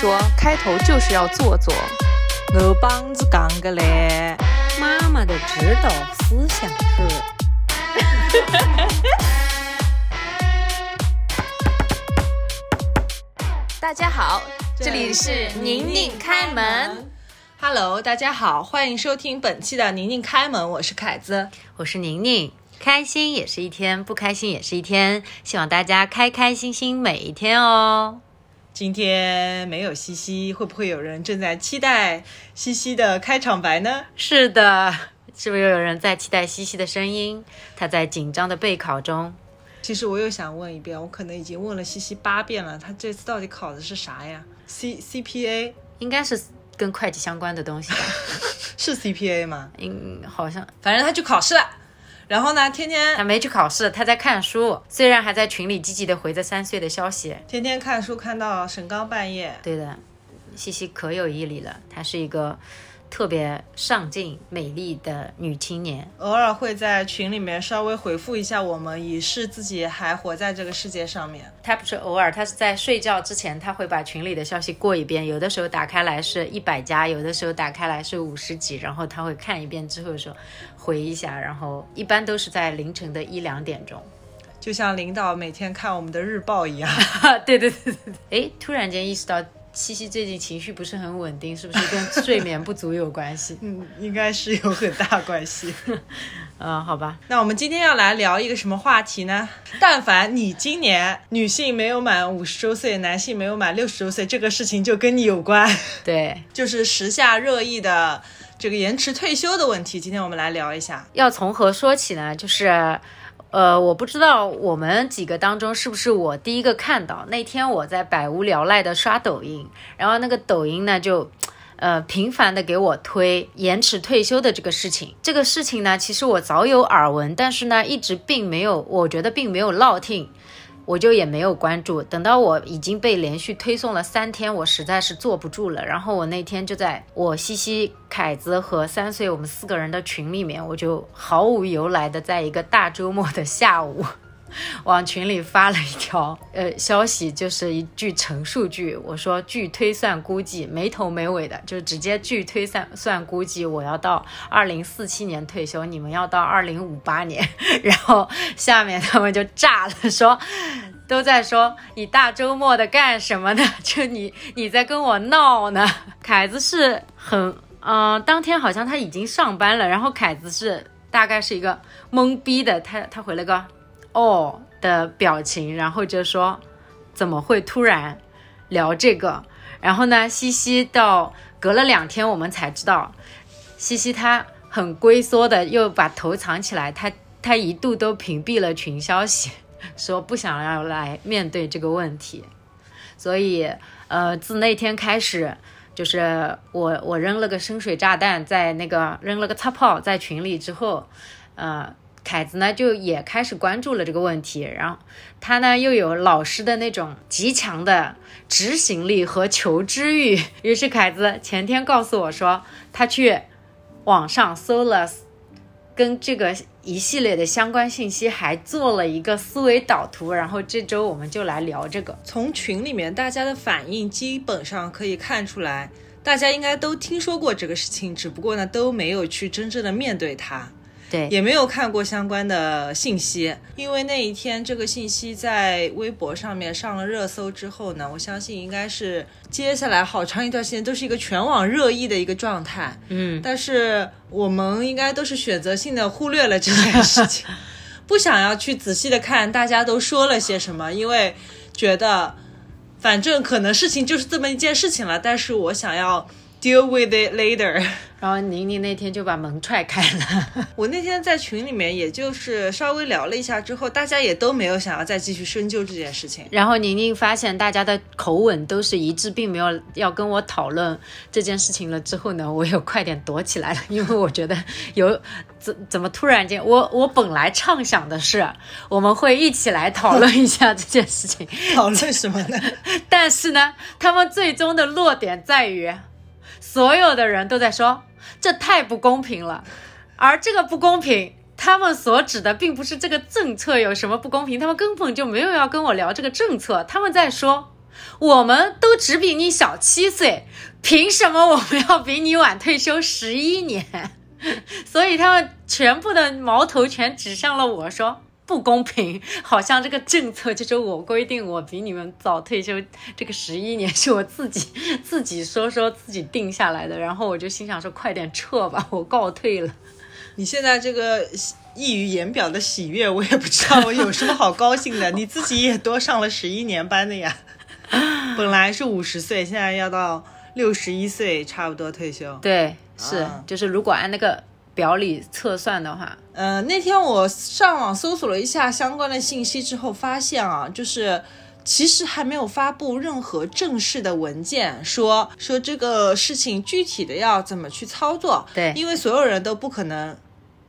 说开头就是要做做。我帮子讲个嘞，妈妈的指导思想是。大家好，这里是宁宁开门。Hello，大家好，欢迎收听本期的宁宁开门，我是凯子。我是宁宁，开心也是一天，不开心也是一天，希望大家开开心心每一天哦。今天没有西西，会不会有人正在期待西西的开场白呢？是的，是不是又有人在期待西西的声音？他在紧张的备考中。其实我又想问一遍，我可能已经问了西西八遍了，他这次到底考的是啥呀？C CPA 应该是跟会计相关的东西吧？是 CPA 吗？嗯，好像反正他去考试了，然后呢，天天他没去考试，他在看书。虽然还在群里积极的回着三岁的消息。天天看书看到沈刚半夜。对的，西西可有毅力了，他是一个特别上进、美丽的女青年。偶尔会在群里面稍微回复一下我们，以示自己还活在这个世界上面。她不是偶尔，她是在睡觉之前，她会把群里的消息过一遍。有的时候打开来是一百加，有的时候打开来是五十几，然后她会看一遍之后说回一下，然后一般都是在凌晨的一两点钟。就像领导每天看我们的日报一样。对对对对对。哎，突然间意识到西西最近情绪不是很稳定，是不是跟睡眠不足有关系？嗯，应该是有很大关系。嗯，好吧。那我们今天要来聊一个什么话题呢？但凡你今年女性没有满五十周岁，男性没有满六十周岁，这个事情就跟你有关，对，就是时下热议的这个延迟退休的问题。今天我们来聊一下。要从何说起呢？就是，呃，我不知道我们几个当中是不是我第一个看到。那天我在百无聊赖的刷抖音，然后那个抖音呢就。呃，频繁的给我推延迟退休的这个事情，这个事情呢，其实我早有耳闻，但是呢，一直并没有，我觉得并没有落听，我就也没有关注。等到我已经被连续推送了三天，我实在是坐不住了。然后我那天就在我西西、凯子和三岁我们四个人的群里面，我就毫无由来的在一个大周末的下午。往群里发了一条呃消息，就是一句陈述句，我说据推算估计没头没尾的，就直接据推算算估计我要到二零四七年退休，你们要到二零五八年，然后下面他们就炸了，说都在说你大周末的干什么呢？就你你在跟我闹呢？凯子是很嗯、当天好像他已经上班了，然后凯子是大概是一个懵逼的，他他回了个。哦的表情，然后就说怎么会突然聊这个？然后呢，西西到隔了两天我们才知道，西西她很龟缩的又把头藏起来，她她一度都屏蔽了群消息，说不想要来面对这个问题。所以呃，自那天开始，就是我我扔了个深水炸弹在那个扔了个擦炮在群里之后，呃。凯子呢，就也开始关注了这个问题，然后他呢又有老师的那种极强的执行力和求知欲，于是凯子前天告诉我说，他去网上搜了跟这个一系列的相关信息，还做了一个思维导图，然后这周我们就来聊这个。从群里面大家的反应，基本上可以看出来，大家应该都听说过这个事情，只不过呢都没有去真正的面对它。对，也没有看过相关的信息，因为那一天这个信息在微博上面上了热搜之后呢，我相信应该是接下来好长一段时间都是一个全网热议的一个状态。嗯，但是我们应该都是选择性的忽略了这件事情，不想要去仔细的看大家都说了些什么，因为觉得反正可能事情就是这么一件事情了，但是我想要 deal with it later。然后宁宁那天就把门踹开了。我那天在群里面，也就是稍微聊了一下之后，大家也都没有想要再继续深究这件事情。然后宁宁发现大家的口吻都是一致，并没有要跟我讨论这件事情了。之后呢，我又快点躲起来了，因为我觉得有怎怎么突然间，我我本来畅想的是我们会一起来讨论一下这件事情，讨论什么呢？但是呢，他们最终的落点在于，所有的人都在说。这太不公平了，而这个不公平，他们所指的并不是这个政策有什么不公平，他们根本就没有要跟我聊这个政策，他们在说我们都只比你小七岁，凭什么我们要比你晚退休十一年？所以他们全部的矛头全指向了我，说不公平，好像这个政策就是我规定我比你们早退休，这个十一年是我自己 自己说说自己定下来的。然后我就心想说，快点撤吧，我告退了。你现在这个溢于言表的喜悦，我也不知道我有什么好高兴的。你自己也多上了十一年班的呀，本来是五十岁，现在要到六十一岁差不多退休。对，是啊就是如果按那个表里测算的话，呃，那天我上网搜索了一下相关的信息之后，发现啊，就是其实还没有发布任何正式的文件，说说这个事情具体的要怎么去操作。对因为所有人都不可能。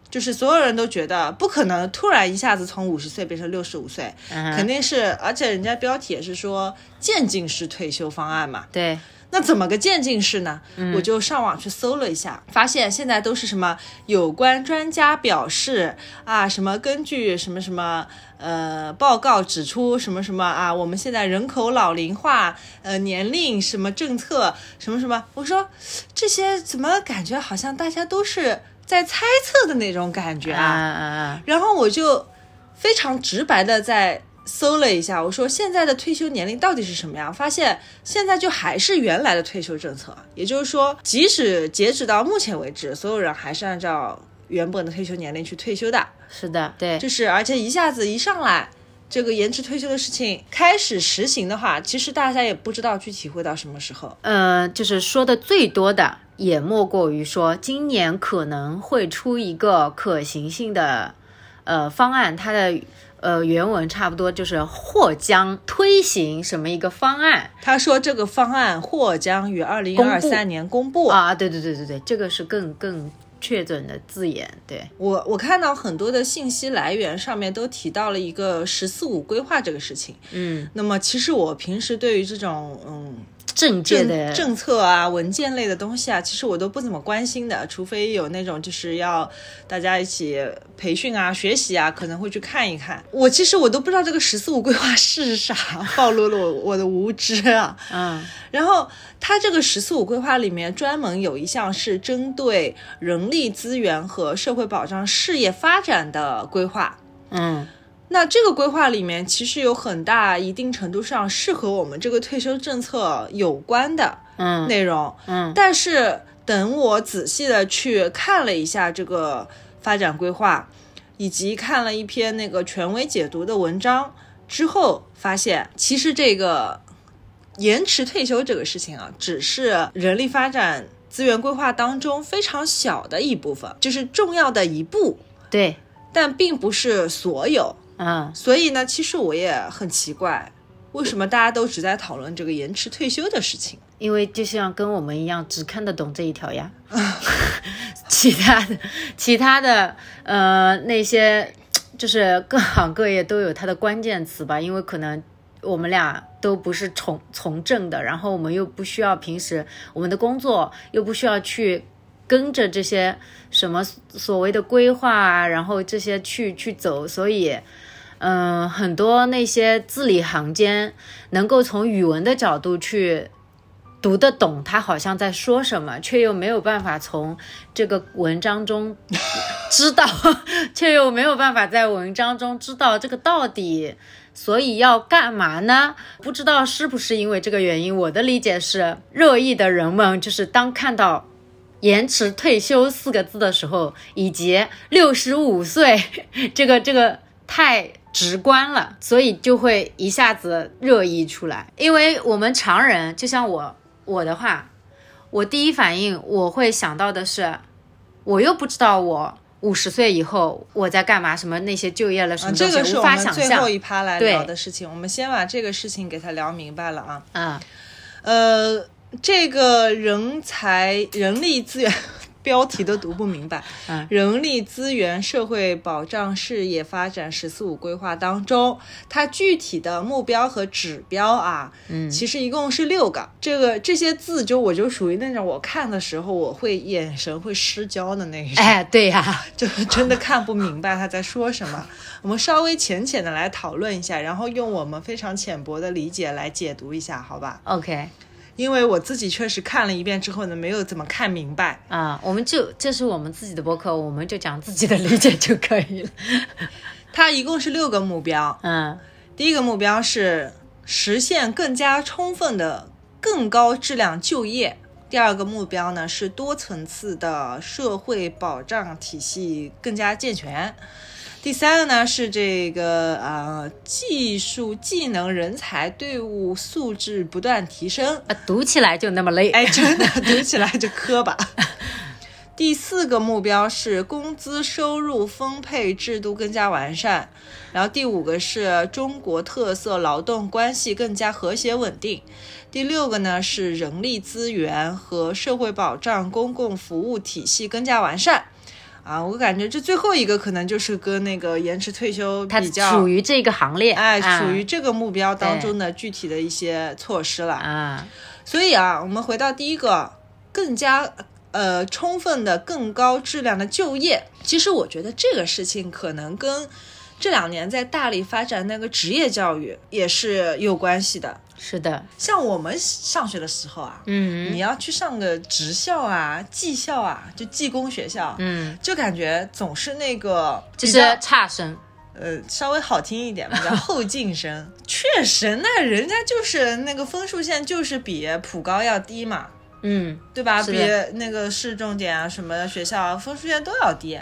就是所有人都觉得不可能突然一下子从五十岁变成六十五岁，肯定是，而且人家标题也是说渐进式退休方案嘛，对，那怎么个渐进式呢？嗯。我就上网去搜了一下，发现现在都是什么有关专家表示啊，什么根据什么什么呃报告指出什么什么啊，我们现在人口老龄化，呃年龄什么政策什么什么，我说这些怎么感觉好像大家都是在猜测的那种感觉啊？啊啊，然后我就非常直白的在搜了一下，我说现在的退休年龄到底是什么样？发现现在就还是原来的退休政策，也就是说，即使截止到目前为止，所有人还是按照原本的退休年龄去退休的。是的，对，就是而且一下子一上来。这个延迟退休的事情开始实行的话，其实大家也不知道具体会到什么时候。呃，就是说的最多的，也莫过于说今年可能会出一个可行性的呃方案，它的呃原文差不多就是或将推行什么一个方案他说这个方案或将于二零二三年公布。啊，对对对对对，这个是更更确准的字眼，对，我我看到很多的信息来源上面都提到了一个“十四五”规划这个事情。嗯，那么其实我平时对于这种嗯政界的政政策啊、文件类的东西啊，其实我都不怎么关心的，除非有那种就是要大家一起培训啊、学习啊，可能会去看一看。我其实我都不知道这个“十四五”规划是啥，暴露了我我的无知啊。嗯然后它这个“十四五”规划里面专门有一项是针对人力资源和社会保障事业发展的规划。嗯那这个规划里面其实有很大一定程度上是和我们这个退休政策有关的嗯。内容，嗯。但是等我仔细的去看了一下这个发展规划，以及看了一篇那个权威解读的文章之后，发现其实这个延迟退休这个事情啊，只是人力发展资源规划当中非常小的一部分，就是重要的一步，对，但并不是所有。嗯所以呢，其实我也很奇怪，为什么大家都只在讨论这个延迟退休的事情？因为就像跟我们一样，只看得懂这一条呀，其他的其他的呃那些就是各行各业都有它的关键词吧，因为可能我们俩都不是从从政的，然后我们又不需要平时我们的工作又不需要去跟着这些什么所谓的规划啊，然后这些去去走，所以。嗯，很多那些字里行间能够从语文的角度去读得懂他好像在说什么，却又没有办法从这个文章中知道，却又没有办法在文章中知道这个到底，所以要干嘛呢？不知道是不是因为这个原因？我的理解是，热议的人们就是当看到。延迟退休四个字的时候，以及六十五岁，这个这个太直观了，所以就会一下子热议出来。因为我们常人，就像我我的话，我第一反应我会想到的是，我又不知道我五十岁以后我在干嘛，什么那些就业了什啊，么东西，这个是无我们最后。一趴来聊的事情。我们先把这个事情给他聊明白了啊。啊，呃，这个人才人力资源标题都读不明白。嗯人力资源社会保障事业发展“十四五”规划当中，它具体的目标和指标啊，嗯，其实一共是六个。这个这些字就我就属于那种我看的时候我会眼神会失焦的那一种。哎，对呀、就真的看不明白他在说什么。我们稍微浅浅的来讨论一下，然后用我们非常浅薄的理解来解读一下，好吧？OK，因为我自己确实看了一遍之后呢，没有怎么看明白。啊、我们就这是我们自己的博客，我们就讲自己的理解就可以了。它一共是六个目标，嗯第一个目标是实现更加充分的更高质量就业。第二个目标呢是多层次的社会保障体系更加健全。第三个呢是这个呃技术技能人才队伍素质不断提升，啊，读起来就那么累。哎，真的 读起来就磕巴。第四个目标是工资收入分配制度更加完善，然后第五个是中国特色劳动关系更加和谐稳定，第六个呢是人力资源和社会保障公共服务体系更加完善。啊，我感觉这最后一个可能就是跟那个延迟退休比较属于这个行列，哎，啊属于这个目标当中的具体的一些措施了。啊，所以啊，我们回到第一个，更加呃充分的、更高质量的就业。其实我觉得这个事情可能跟这两年在大力发展那个职业教育也是有关系的。是的，像我们上学的时候啊，嗯你要去上个职校啊、技校啊，就技工学校，嗯，就感觉总是那个就是差生，呃，稍微好听一点吧，叫 后进生。确实，那人家就是那个分数线就是比普高要低嘛，嗯，对吧？比那个市重点啊什么学校啊分数线都要低。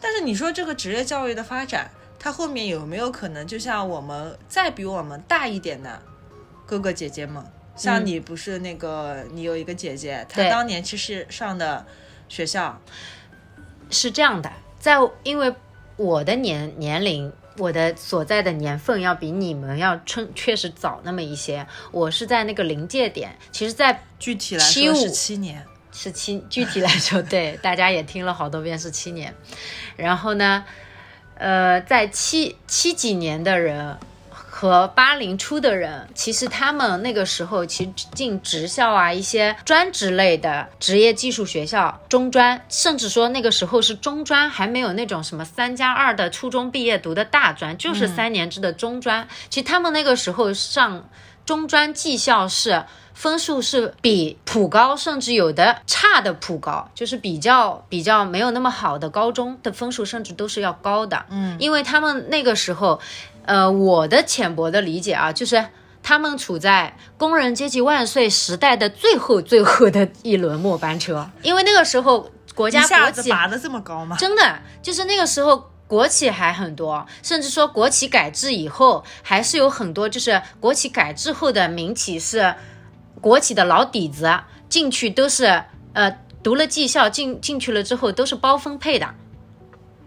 但是你说这个职业教育的发展，它后面有没有可能就像我们再比我们大一点的哥哥姐姐们，像嗯你不是那个你有一个姐姐，她当年其实上的学校，是这样的，在因为我的年年龄。我的所在的年份要比你们要春确实早那么一些，我是在那个临界点，其实，在具体来说是七年。是七，具体来说，对大家也听了好多遍是七年。然后呢，呃，在七七几年的人和八零初的人，其实他们那个时候其实进职校啊，一些专职类的职业技术学校、中专，甚至说那个时候是中专，还没有那种什么三加二的初中毕业读的大专，就是三年制的中专。其实他们那个时候上中专技校是。分数是比普高，甚至有的差的普高，就是比较比较没有那么好的高中的分数，甚至都是要高的。嗯，因为他们那个时候，呃，我的浅薄的理解啊，就是他们处在工人阶级万岁时代的最后最后的一轮末班车，因为那个时候国家下国企子拔得这么高吗？真的就是那个时候。国企还很多，甚至说国企改制以后，还是有很多就是国企改制后的民企是国企的老底子，进去都是呃读了技校进进去了之后都是包分配的。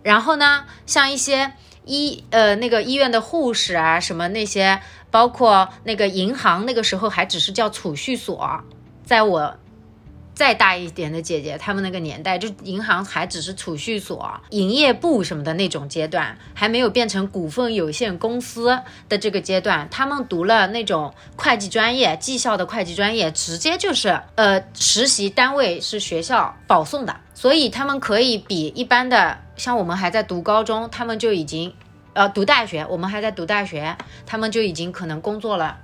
然后呢，像一些医呃那个医院的护士啊什么那些，包括那个银行，那个时候还只是叫储蓄所，在我再大一点的姐姐，她们那个年代，就银行还只是储蓄所、营业部什么的那种阶段，还没有变成股份有限公司的这个阶段。他们读了那种会计专业，技校的会计专业，直接就是呃实习单位是学校保送的，所以他们可以比一般的像我们还在读高中，他们就已经呃读大学，我们还在读大学，他们就已经可能工作了。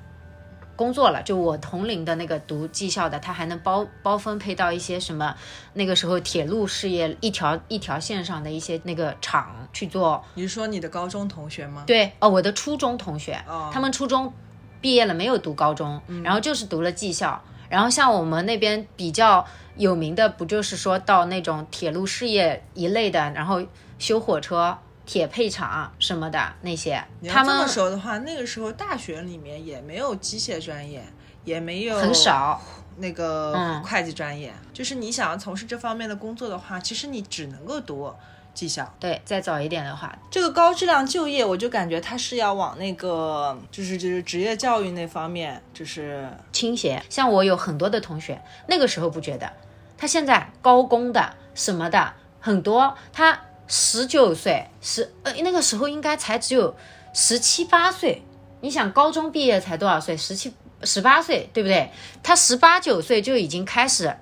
工作了，就我同龄的那个读技校的，他还能包包分配到一些什么那个时候铁路事业一条一条线上的一些那个厂去做。你是说你的高中同学吗？对哦，我的初中同学，哦他们初中毕业了没有读高中，然后就是读了技校。然后像我们那边比较有名的，不就是说到那种铁路事业一类的，然后修火车、铁配厂什么的那些，他们这么说的话，那个时候大学里面也没有机械专业，也没有很少。那个嗯会计专业。就是你想要从事这方面的工作的话，其实你只能够读技校。对，再早一点的话，这个高质量就业，我就感觉它是要往那个就是就是职业教育那方面，就是倾斜。像我有很多的同学，那个时候不觉得，他现在高工的什么的很多，他十九岁十呃那个时候应该才只有十七八岁，你想高中毕业才多少岁？十七十八岁对不对？他十八九岁就已经开始。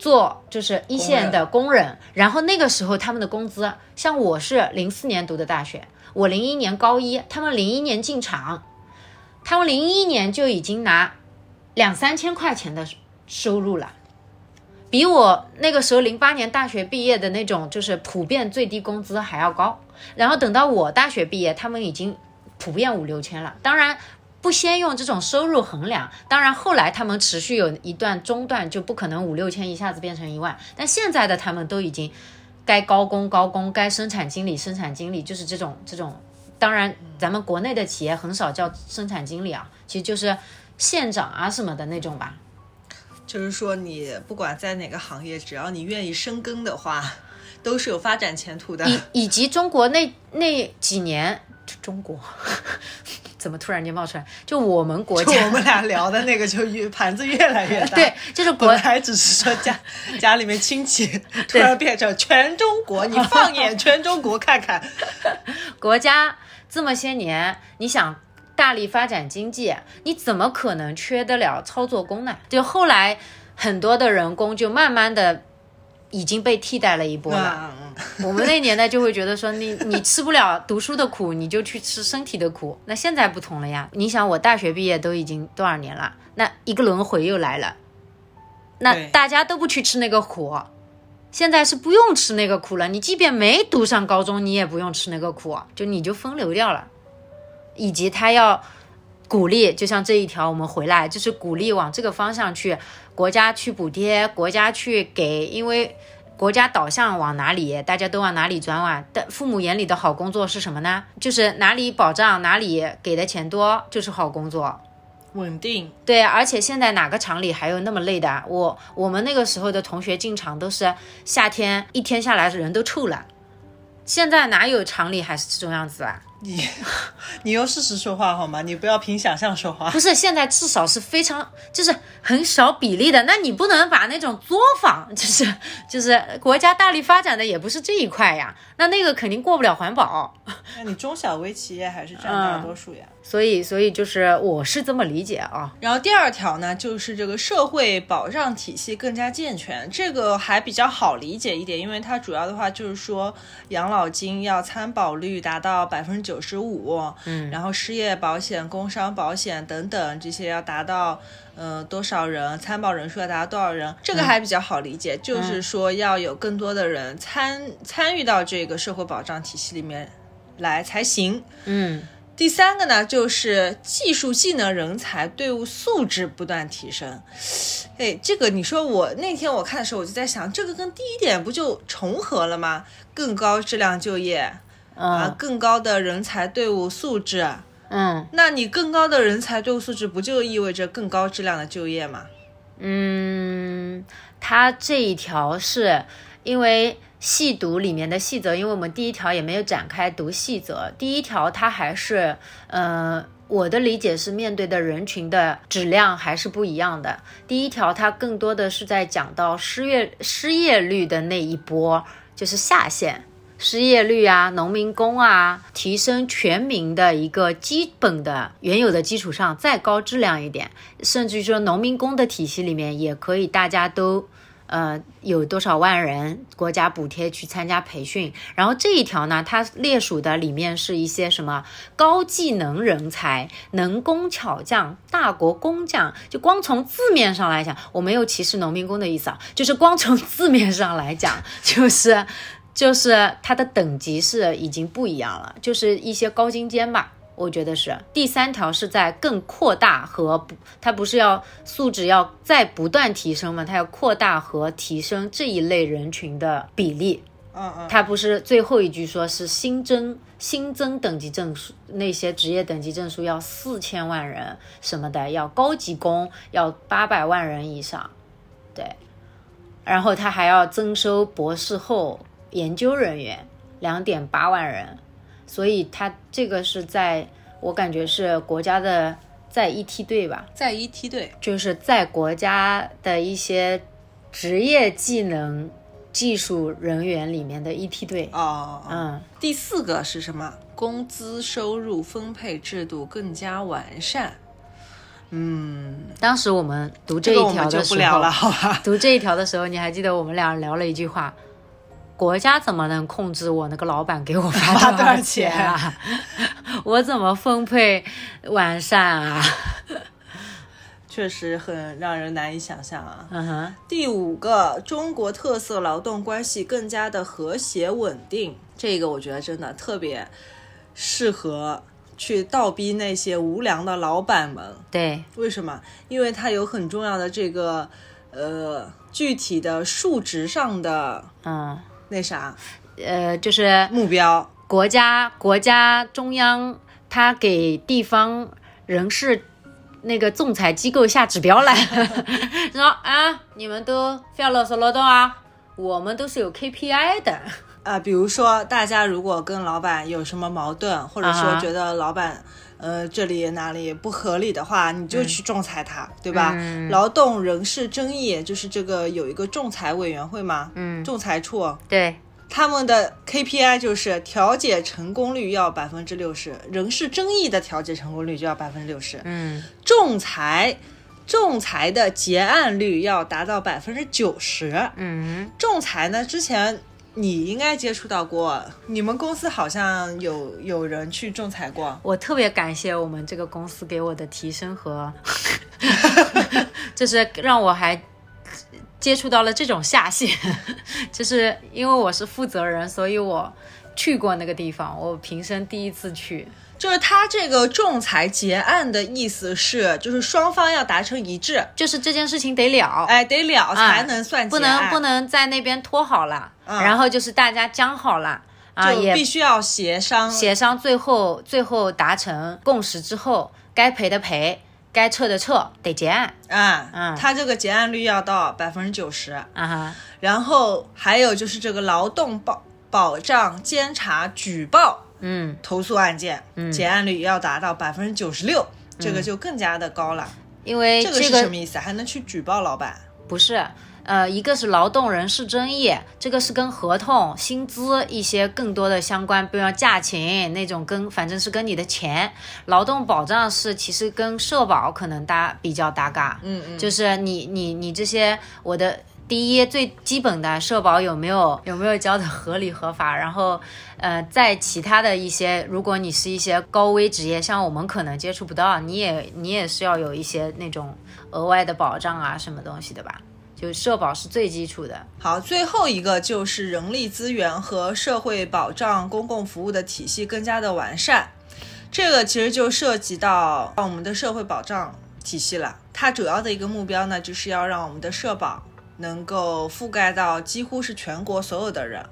做就是一线的工人，然后那个时候他们的工资，像我是零四年读的大学，我零一年高一，他们零一年进厂，他们零一年就已经拿两三千块钱的收入了，比我那个时候零八年大学毕业的那种就是普遍最低工资还要高。然后等到我大学毕业，他们已经普遍五六千了。当然。不先用这种收入衡量，当然后来他们持续有一段中断，就不可能五六千一下子变成一万。但现在的他们都已经该高工高工，该生产经理生产经理，就是这种这种。当然，咱们国内的企业很少叫生产经理啊，其实就是县长啊什么的那种吧。就是说，你不管在哪个行业，只要你愿意深耕的话，都是有发展前途的。以以及中国那那几年，中国。怎么突然间冒出来？就我们国家，我们俩聊的那个就越盘子越来越大。对，就是本来只是说家家里面亲戚，突然变成全中国。你放眼全中国看看，国家这么些年，你想大力发展经济，你怎么可能缺得了操作工呢？就后来很多的人工就慢慢的。已经被替代了一波了。我们那年代就会觉得说，你你吃不了读书的苦，你就去吃身体的苦。那现在不同了呀。你想，我大学毕业都已经多少年了？那一个轮回又来了。那大家都不去吃那个苦，现在是不用吃那个苦了。你即便没读上高中，你也不用吃那个苦，就你就分流掉了。以及他要鼓励，就像这一条，我们回来就是鼓励往这个方向去。国家去补贴，国家去给，因为国家导向往哪里，大家都往哪里转啊。但父母眼里的好工作是什么呢？就是哪里保障，哪里给的钱多，就是好工作，稳定。对，而且现在哪个厂里还有那么累的？我我们那个时候的同学进厂都是夏天一天下来人都臭了，现在哪有厂里还是这种样子啊？你，你用事实说话好吗？你不要凭想象说话。不是，现在至少是非常，就是很少比例的。那你不能把那种作坊，就是就是国家大力发展的也不是这一块呀。那那个肯定过不了环保。那你中小微企业还是占大多数呀。所以，所以就是我是这么理解啊。然后第二条呢，就是这个社会保障体系更加健全，这个还比较好理解一点，因为它主要的话就是说养老金要参保率达到百分之九十五，嗯，然后失业保险、工伤保险等等这些要达到。呃，多少人参保人数要达到多少人？这个还比较好理解，就是说要有更多的人参参与到这个社会保障体系里面来才行。嗯，第三个呢，就是技术技能人才队伍素质不断提升。哎，这个你说我那天我看的时候，我就在想，这个跟第一点不就重合了吗？更高质量就业啊，更高的人才队伍素质。嗯，那你更高的人才队伍素质，不就意味着更高质量的就业吗？嗯，它这一条是因为细读里面的细则，因为我们第一条也没有展开读细则。第一条它还是，呃，我的理解是面对的人群的质量还是不一样的。第一条它更多的是在讲到失业失业率的那一波，就是下限。失业率啊，农民工啊，提升全民的一个基本的原有的基础上再高质量一点，甚至于说农民工的体系里面也可以，大家都呃有多少万人国家补贴去参加培训。然后这一条呢，它列属的里面是一些什么高技能人才、能工巧匠、大国工匠。就光从字面上来讲，我没有歧视农民工的意思啊，就是光从字面上来讲，就是。就是它的等级是已经不一样了，就是一些高精尖吧，我觉得是。第三条是在更扩大和不，它不是要素质要再不断提升吗？它要扩大和提升这一类人群的比例。嗯嗯。它不是最后一句说是新增新增等级证书，那些职业等级证书要四千万人什么的，要高级工要八百万人以上，对。然后他还要增收博士后。研究人员两点八万人，所以他这个是在我感觉是国家的在一梯队吧，在一梯队，就是在国家的一些职业技能技术人员里面的一梯队。哦，嗯，第四个是什么？工资收入分配制度更加完善。嗯，当时我们读这一条的时候，不聊了，好吧？读这一条的时候，你还记得我们俩聊了一句话：国家怎么能控制我那个老板给我发发多少多少钱啊？我怎么分配完善啊？确实很让人难以想象啊。嗯哼，第五个，中国特色劳动关系更加的和谐稳定，这个我觉得真的特别适合去倒逼那些无良的老板们。对，为什么？因为它有很重要的这个呃具体的数值上的嗯，那啥呃，就是目标。国家国家中央他给地方人事那个仲裁机构下指标了，说啊，你们都非要劳手劳动啊，我们都是有 KPI 的。啊，比如说大家如果跟老板有什么矛盾，或者说觉得老板。呃，这里哪里不合理的话，你就去仲裁他，对吧？嗯。劳动人事争议就是这个有一个仲裁委员会嘛，嗯，仲裁处，对，他们的 KPI 就是调解成功率要百分之六十，人事争议的调解成功率就要百分之六十，嗯。仲裁仲裁的结案率要达到百分之九十。嗯，仲裁呢，之前你应该接触到过，你们公司好像有有人去仲裁过。我特别感谢我们这个公司给我的提升和，就是让我还接触到了这种下线，就是因为我是负责人，所以我去过那个地方，我平生第一次去。就是他这个仲裁结案的意思是，就是双方要达成一致，就是这件事情得了，哎，得了才能算结不，能不能在那边拖好了，嗯。然后就是大家讲好了啊，就也必须要协商。协商，最后最后达成共识之后，该赔的赔，该撤的撤，得结案。啊，嗯。他这个结案率要到百分之九十，啊哈，然后还有就是这个劳动保保障监察举报嗯投诉案件，嗯结案率要达到百分之九十六，这个就更加的高了。因为这个是什么意思？还能去举报老板？不是，呃，一个是劳动人事争议，这个是跟合同、薪资一些更多的相关，比如说假勤那种跟，反正是跟你的钱。劳动保障是其实跟社保可能搭比较搭嘎，嗯嗯，就是你你你这些我的。第一，最基本的社保有没有有没有交的合理合法？然后，呃，在其他的一些，如果你是一些高危职业，像我们可能接触不到，你也你也是要有一些那种额外的保障啊，什么东西的吧？就社保是最基础的。好，最后一个就是人力资源和社会保障公共服务的体系更加的完善，这个其实就涉及到我们的社会保障体系了。它主要的一个目标呢，就是要让我们的社保能够覆盖到几乎是全国所有的人。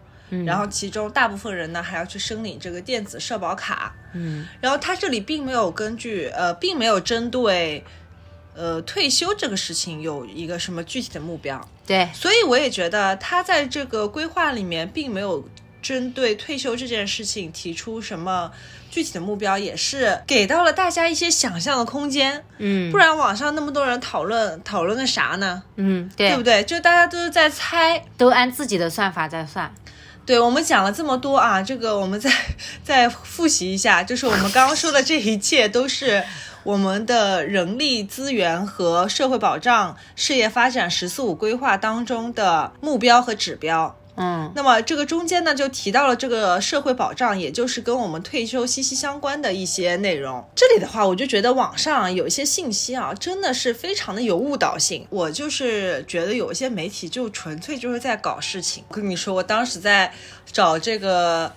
然后其中大部分人呢还要去申领这个电子社保卡，嗯，然后他这里并没有根据呃，并没有针对呃退休这个事情有一个什么具体的目标，对，所以我也觉得他在这个规划里面并没有针对退休这件事情提出什么具体的目标，也是给到了大家一些想象的空间。嗯不然网上那么多人讨论讨论个啥呢？嗯，对，对不对？就大家都是在猜。都按自己的算法在算。对我们讲了这么多啊，这个我们再再复习一下，就是我们刚刚说的这一切都是我们的人力资源和社会保障事业发展“十四五”规划当中的目标和指标。嗯那么这个中间呢，就提到了这个社会保障，也就是跟我们退休息息相关的一些内容。这里的话，我就觉得网上有一些信息啊，真的是非常的有误导性。我就是觉得有一些媒体就纯粹就是在搞事情。我跟你说，我当时在找这个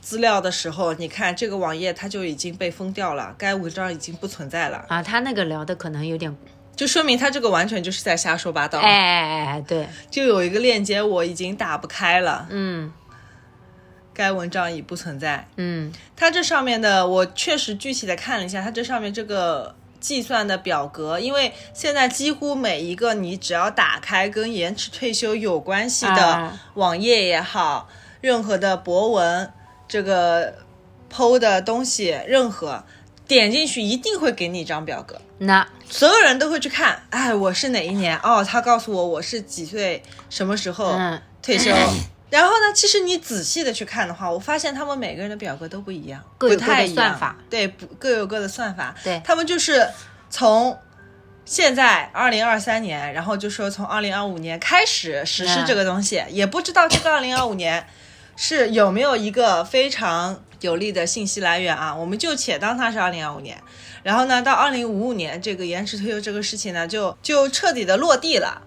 资料的时候，你看这个网页它就已经被封掉了，该文章已经不存在了，啊，他那个聊的可能有点，就说明他这个完全就是在瞎说八道。哎哎哎哎，对，就有一个链接我已经打不开了，嗯。该文章已不存在。嗯。它这上面的我确实具体的看了一下，它这上面这个计算的表格，因为现在几乎每一个你只要打开跟延迟退休有关系的啊。网页也好，任何的博文这个剖的东西，任何点进去一定会给你一张表格。那所有人都会去看，哎，我是哪一年？哦，他告诉我我是几岁，什么时候嗯退休。然后呢，其实你仔细的去看的话，我发现他们每个人的表格都不一样，各有各的不太算法，对，不各有各的算法。对他们就是从现在二零二三年，然后就说从二零二五年开始实施嗯这个东西，也不知道这个二零二五年是有没有一个非常有利的信息来源啊？我们就且当它是二零二五年，然后呢，到二零五五年这个延迟退休这个事情呢，就就彻底的落地了。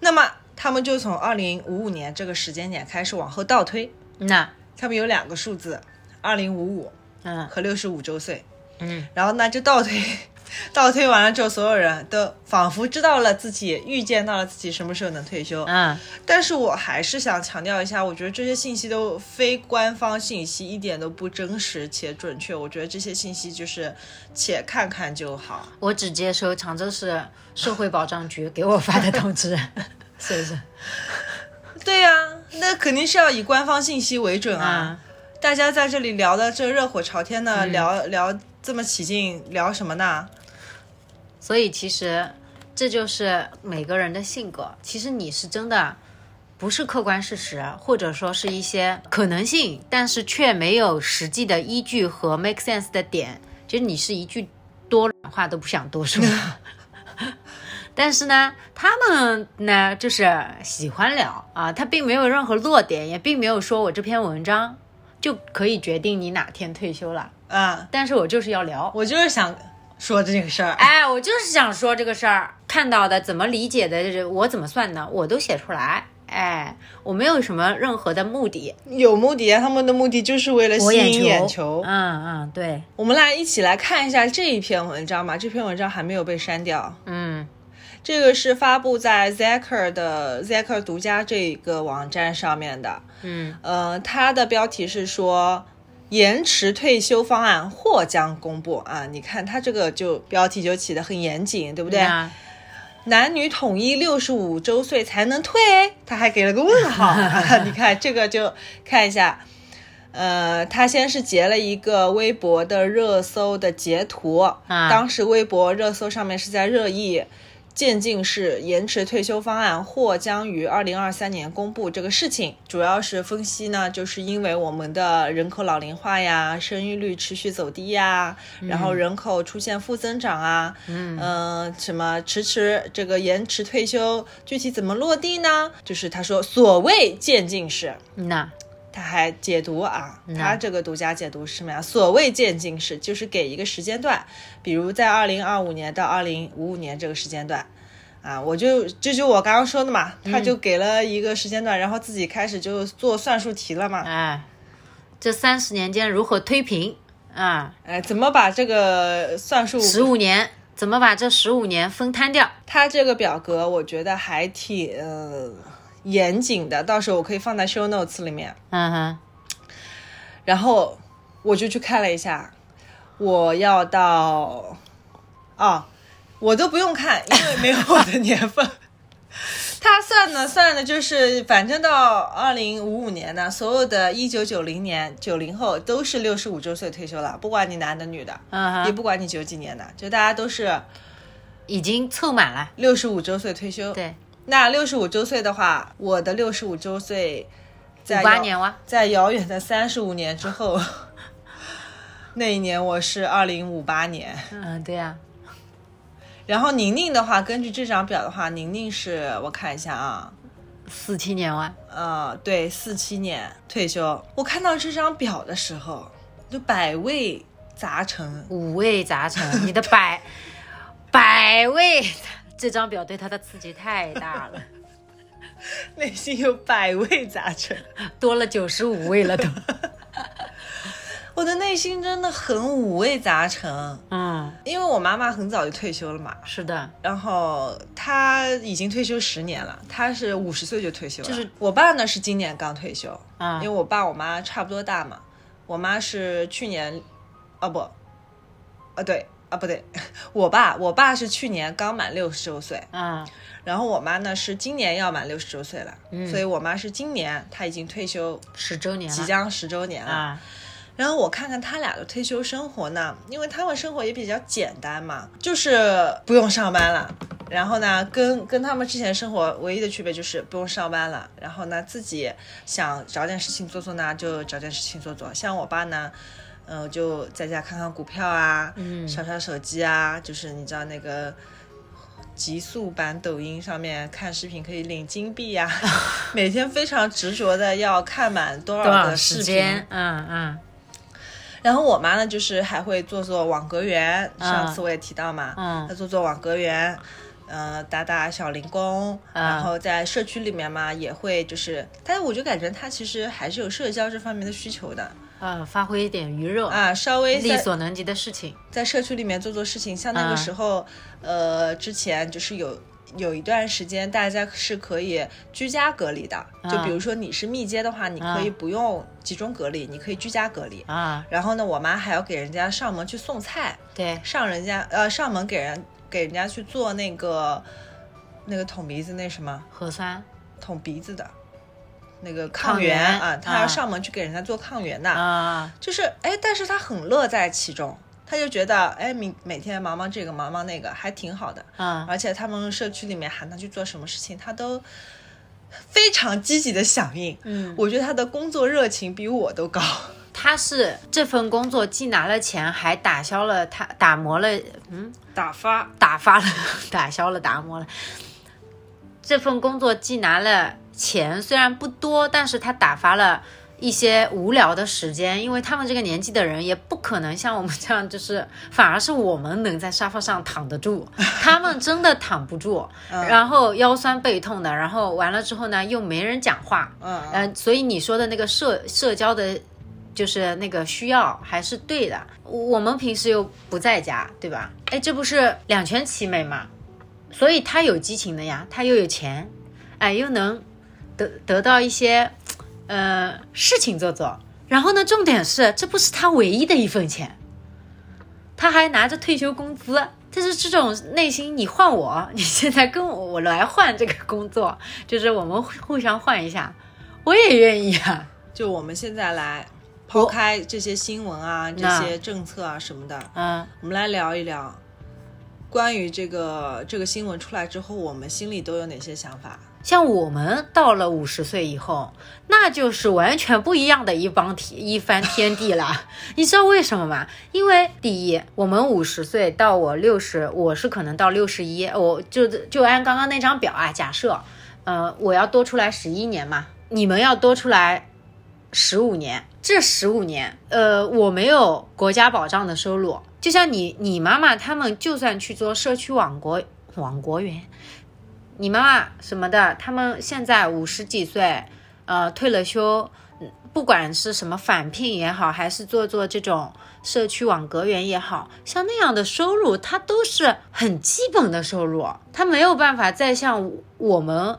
那么他们就从二零五五年这个时间点开始往后倒推，那他们有两个数字，二零五五嗯和六十五周岁。嗯，然后呢就倒推，倒推完了之后，所有人都仿佛知道了自己预见到了自己什么时候能退休。嗯但是我还是想强调一下，我觉得这些信息都非官方信息，一点都不真实且准确。我觉得这些信息就是且看看就好。我只接收常州市社会保障局给我发的通知，是不是？对呀、那肯定是要以官方信息为准啊。嗯大家在这里聊的这热火朝天的，聊聊这么起劲，聊什么呢？所以其实这就是每个人的性格。其实你是真的不是客观事实，或者说是一些可能性，但是却没有实际的依据和 make sense 的点。其实你是一句多话都不想多说。但是呢，他们呢就是喜欢聊啊，他并没有任何弱点，也并没有说我这篇文章就可以决定你哪天退休了。啊，但是我就是要聊，我就是想说这个事儿。哎，我就是想说这个事儿，看到的怎么理解的，我怎么算的，我都写出来。哎，我没有什么任何的目的，有目的啊，他们的目的就是为了吸引眼球。嗯嗯，对，我们来一起来看一下这一篇文章吧。这篇文章还没有被删掉。嗯这个是发布在 Zacker 的 Zacker 独家这个网站上面的。嗯呃，它的标题是说延迟退休方案或将公布啊。你看他这个就标题就起得很严谨，对不对？啊男女统一六十五周岁才能退，他还给了个问号。你看这个就看一下，呃，他先是截了一个微博的热搜的截图，啊当时微博热搜上面是在热议。渐进式延迟退休方案或将于二零二三年公布这个事情，主要是分析呢，就是因为我们的人口老龄化呀，生育率持续走低呀，然后人口出现负增长啊，嗯、什么迟迟这个延迟退休，具体怎么落地呢？就是他说所谓渐进式，那他还解读啊，他这个独家解读是什么呀？所谓渐进式，就是给一个时间段，比如在二零二五年到二零五五年这个时间段。啊，我就这就我刚刚说的嘛，他就给了一个时间段，然后自己开始就做算术题了嘛。哎，这三十年间如何推平啊？哎，怎么把这个算术十五年怎么把这十五年分摊掉？他这个表格我觉得还挺呃严谨的，到时候我可以放在 show notes 里面。嗯哼，然后我就去看了一下，我要到哦，我都不用看，因为没有我的年份。他算的算的就是，反正到二零五五年呢，所有的一九九零年九零后都是六十五周岁退休了，不管你男的女的，也不管你九几年的，就大家都是已经凑满了。六十五周岁退休。对，那六十五周岁的话，我的六十五周岁在五八年哇，在遥远的三十五年之后，那一年我是二零五八年。嗯，对呀、然后宁宁的话，根据这张表的话，宁宁是我看一下啊，四七年哇，呃，对，四七年退休。我看到这张表的时候，就百味杂陈。五味杂陈，你的百百味，这张表对他的刺激太大了，内心有百味杂陈，多了九十五味了都。我的内心真的很五味杂陈。嗯，因为我妈妈很早就退休了嘛，是的，然后她已经退休十年了，她是五十岁就退休了。就是我爸呢是今年刚退休，啊。因为我爸我妈差不多大嘛，我妈是去年，哦不，啊对啊不对，我爸我爸是去年刚满六十周岁，啊然后我妈呢是今年要满六十周岁了，嗯所以我妈是今年她已经退休，十周年了，即将十周年了。啊，然后我看看他俩的退休生活呢，因为他们生活也比较简单嘛，就是不用上班了，然后呢，跟跟他们之前生活唯一的区别就是不用上班了，然后呢，自己想找点事情做做呢，就找点事情做做。像我爸呢，嗯、就在家看看股票啊，嗯刷刷手机啊，就是你知道那个。极速版抖音上面看视频可以领金币呀、每天非常执着的要看满多多少少个视频，时间？嗯嗯然后我妈呢，就是还会做做网格员，上次我也提到嘛，嗯她做做网格员，呃，打打小零工，嗯然后在社区里面嘛，也会就是，但是我就感觉他其实还是有社交这方面的需求的呃，发挥一点余热，啊，稍微力所能及的事情。在社区里面做做事情，像那个嗯时候，呃，之前就是有。有一段时间，大家是可以居家隔离的。就比如说你是密接的话，你可以不用集中隔离，你可以居家隔离。啊，然后呢，我妈还要给人家上门去送菜，对，上人家呃上门给人给人家去做那个那个捅鼻子那什么？核酸？捅鼻子的那个抗抗原原？啊，她啊。要上门去给人家做抗原的，啊，就是哎，但是他很乐在其中，他就觉得哎每每天忙忙这个忙忙那个还挺好的，啊，而且他们社区里面喊他去做什么事情，他都。非常积极的响应，嗯，我觉得他的工作热情比我都高。他是这份工作既拿了钱，还打消了他打磨了，嗯，打发。打发了，打消了，打磨了。这份工作既拿了钱，虽然不多，但是他打发了一些无聊的时间，因为他们这个年纪的人也不可能像我们这样，就是反而是我们能在沙发上躺得住，他们真的躺不住，然后腰酸背痛的，然后完了之后呢，又没人讲话，嗯。呃，所以你说的那个社社交的，就是那个需要还是对的。我们平时又不在家，对吧？哎，这不是两全其美嘛？所以他有激情的呀，他又有钱，哎，又能得得到一些呃事情做做。然后呢，重点是这不是他唯一的一份钱，他还拿着退休工资。就是这种内心，你换我，你现在跟我我来换这个工作，就是我们互相换一下，我也愿意啊。就我们现在来抛开这些新闻啊、这些政策啊什么的，嗯，我们来聊一聊关于这个这个新闻出来之后，我们心里都有哪些想法？像我们到了五十岁以后，那就是完全不一样的一帮天一番天地了。你知道为什么吗？因为第一，我们五十岁到我六十，我是可能到六十一，我就就按刚刚那张表啊，假设，呃，我要多出来十一年嘛，你们要多出来十五年，这十五年，呃，我没有国家保障的收入，就像你你妈妈他们，就算去做社区网国网国员。你妈妈什么的，他们现在五十几岁，呃，退了休，不管是什么返聘也好，还是做做这种社区网格员也好，像那样的收入，它都是很基本的收入，他没有办法再像我们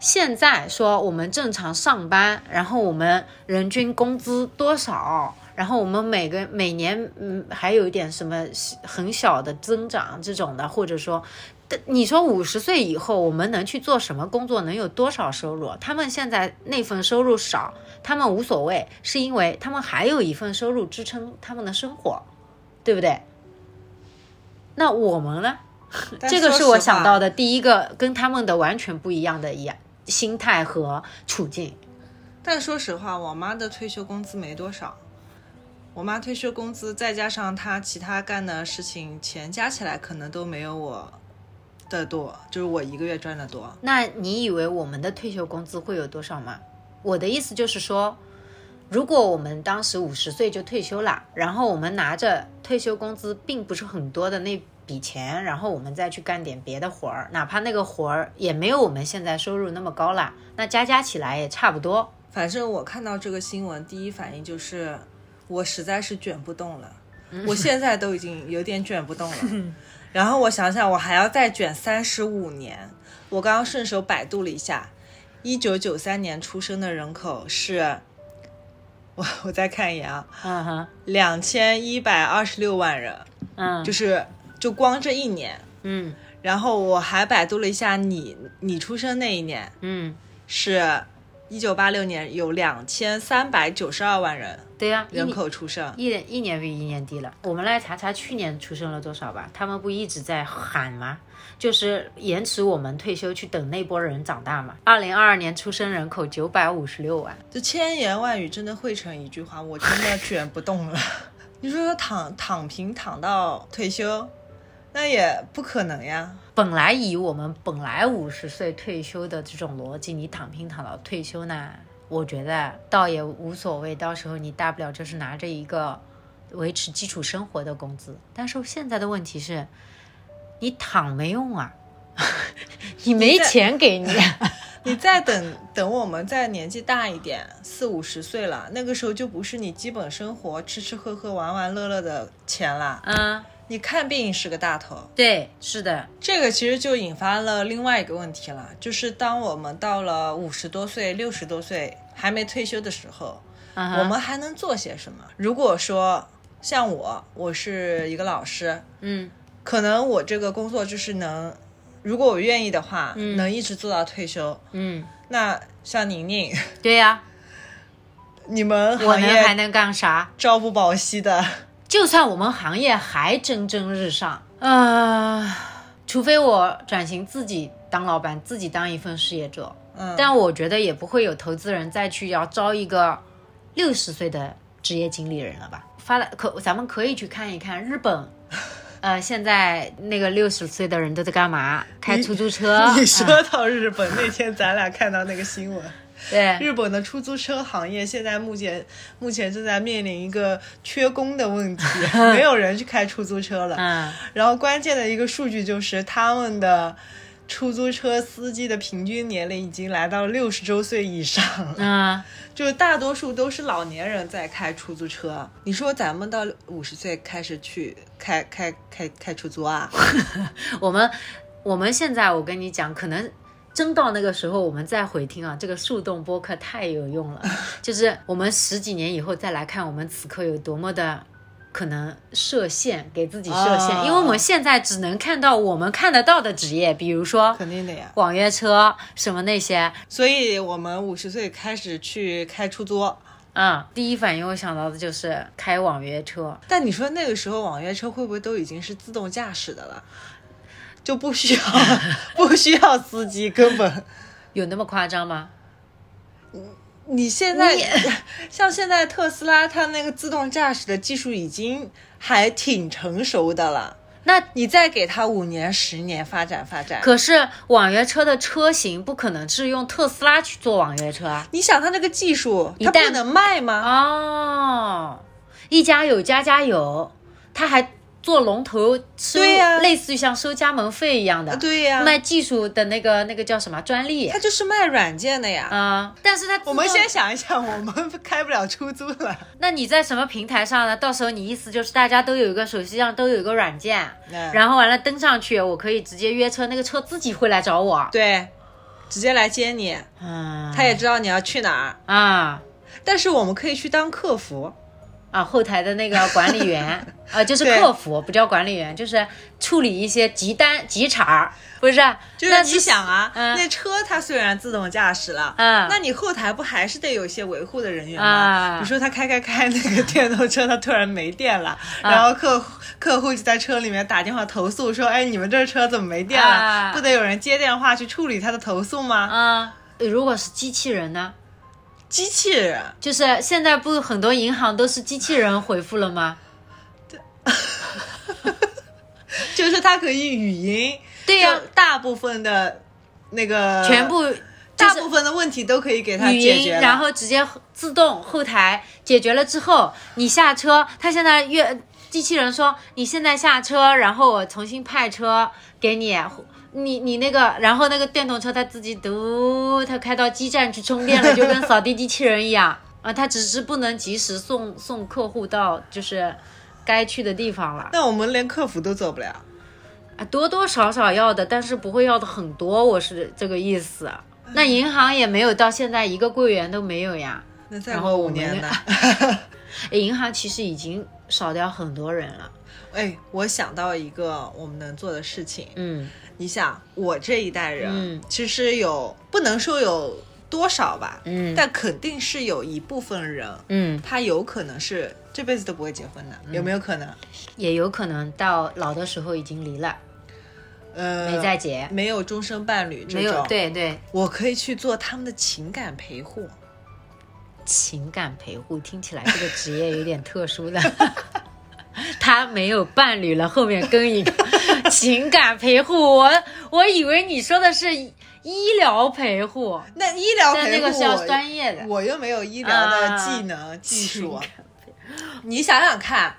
现在说我们正常上班，然后我们人均工资多少，然后我们每个每年嗯还有一点什么很小的增长这种的，或者说。你说五十岁以后我们能去做什么工作，能有多少收入？他们现在那份收入少，他们无所谓，是因为他们还有一份收入支撑他们的生活，对不对？那我们呢？这个是我想到的第一个跟他们的完全不一样的一样心态和处境。但说实话，我妈的退休工资没多少。我妈退休工资再加上她其他干的事情，钱加起来可能都没有我的多，就是我一个月赚的多。那你以为我们的退休工资会有多少吗？我的意思就是说，如果我们当时五十岁就退休了，然后我们拿着退休工资并不是很多的那笔钱，然后我们再去干点别的活儿，哪怕那个活儿也没有我们现在收入那么高啦，那加加起来也差不多。反正我看到这个新闻，第一反应就是我实在是卷不动了，我现在都已经有点卷不动了。然后我想想，我还要再卷三十五年。我刚刚顺手百度了一下，一九九三年出生的人口是，我我再看一眼啊，两千一百二十六万人，嗯，就是就光这一年。嗯然后我还百度了一下你你出生那一年嗯是一九八六年有两千三百九十二万人对呀、一人口出生，一年一年比一年低了。我们来查查去年出生了多少吧？他们不一直在喊吗？就是延迟我们退休，去等那波人长大嘛。二零二二年出生人口九百五十六万，这千言万语真的汇成一句话，我真的卷不动了。你说说躺躺平躺到退休，那也不可能呀。本来以我们本来五十岁退休的这种逻辑，你躺平躺到退休呢，我觉得倒也无所谓。到时候你大不了就是拿着一个维持基础生活的工资。但是现在的问题是，你躺没用啊，你没钱给你。你再等等，我们再年纪大一点，四五十岁了，那个时候就不是你基本生活吃吃喝喝、玩玩乐乐的钱了。嗯，你看病是个大头，对，是的，这个其实就引发了另外一个问题了，就是当我们到了五十多岁、六十多岁还没退休的时候，我们还能做些什么？如果说像我，我是一个老师，嗯可能我这个工作就是能，如果我愿意的话，能一直做到退休。嗯，那像宁宁，对呀、你们我行业们还能干啥？朝不保夕的，就算我们行业还蒸蒸日上，呃，除非我转型自己当老板，自己当一份事业者，嗯，但我觉得也不会有投资人再去要招一个六十岁的职业经理人了吧？发了可咱们可以去看一看日本。呃，现在那个六十岁的人都在干嘛？开出租车。你嗯说到日本，那天咱俩看到那个新闻，对，日本的出租车行业现在目前目前正在面临一个缺工的问题，没有人去开出租车了。嗯，然后关键的一个数据就是他们的出租车司机的平均年龄已经来到六十周岁以上了，嗯，就是大多数都是老年人在开出租车。你说咱们到五十岁开始去开开开开出租啊？我们我们现在我跟你讲，可能真到那个时候，我们再回听啊，这个树洞播客太有用了。就是我们十几年以后再来看，我们此刻有多么的可能设限，给自己设限，啊因为我们现在只能看到我们看得到的职业，比如说肯定的呀。网约车什么那些。所以我们五十岁开始去开出租。嗯，第一反应我想到的就是开网约车，但你说那个时候网约车会不会都已经是自动驾驶的了？就不需要 不需要司机，根本有那么夸张吗？你现在你 像现在特斯拉，它那个自动驾驶的技术已经还挺成熟的了。那你再给它五年、十年发展发展，可是网约车的车型不可能是用特斯拉去做网约车啊。你想它那个技术，它不能卖吗？哦，一家有家家有，它还做龙头收，对呀类似于像收加盟费一样的，对呀、卖技术的那个那个叫什么专利他就是卖软件的呀。啊、但是他我们先想一想，我们开不了出租了。那你在什么平台上呢？到时候你意思就是大家都有一个手机上都有一个软件，嗯然后完了登上去，我可以直接约车，那个车自己会来找我。对，直接来接你，嗯，他也知道你要去哪儿。啊但是我们可以去当客服，啊，后台的那个管理员啊，就是客服，不叫管理员，就是处理一些急单急茬儿，不是？就是你想啊，嗯那车它虽然自动驾驶了，嗯那你后台不还是得有一些维护的人员吗？啊比如说他开开开那个 电动车，他突然没电了，啊然后客客户就在车里面打电话投诉说，哎，你们这车怎么没电了？啊不得有人接电话去处理他的投诉吗？啊，如果是机器人呢？机器人，就是现在不很多银行都是机器人回复了吗？就是它可以语音，对呀就大部分的那个全部大部分的问题都可以给它语音，解决然后直接自动后台解决了之后，你下车，他现在越机器人说你现在下车，然后我重新派车给你。你你那个，然后那个电动车它自己嘟，它开到基站去充电了，就跟扫地机器人一样 啊，它只是不能及时送送客户到就是该去的地方了那我们连客服都做不了。啊，多多少少要的，但是不会要的很多，我是这个意思。那银行也没有到现在一个柜员都没有呀。那再过五年呢？银行其实已经少掉很多人了。哎，我想到一个我们能做的事情。嗯你想，我这一代人，嗯其实有不能说有多少吧，嗯但肯定是有一部分人，嗯，他有可能是这辈子都不会结婚的，有没有可能？也有可能到老的时候已经离了，呃，没再结，没有终身伴侣这没有，，对对，我可以去做他们的情感陪护。情感陪护听起来这个职业有点特殊的。他没有伴侣了，后面跟一个情感陪护，我我以为你说的是医疗陪护，那医疗但陪护那个是要专业的。我又没有医疗的技能、技术。你想想看，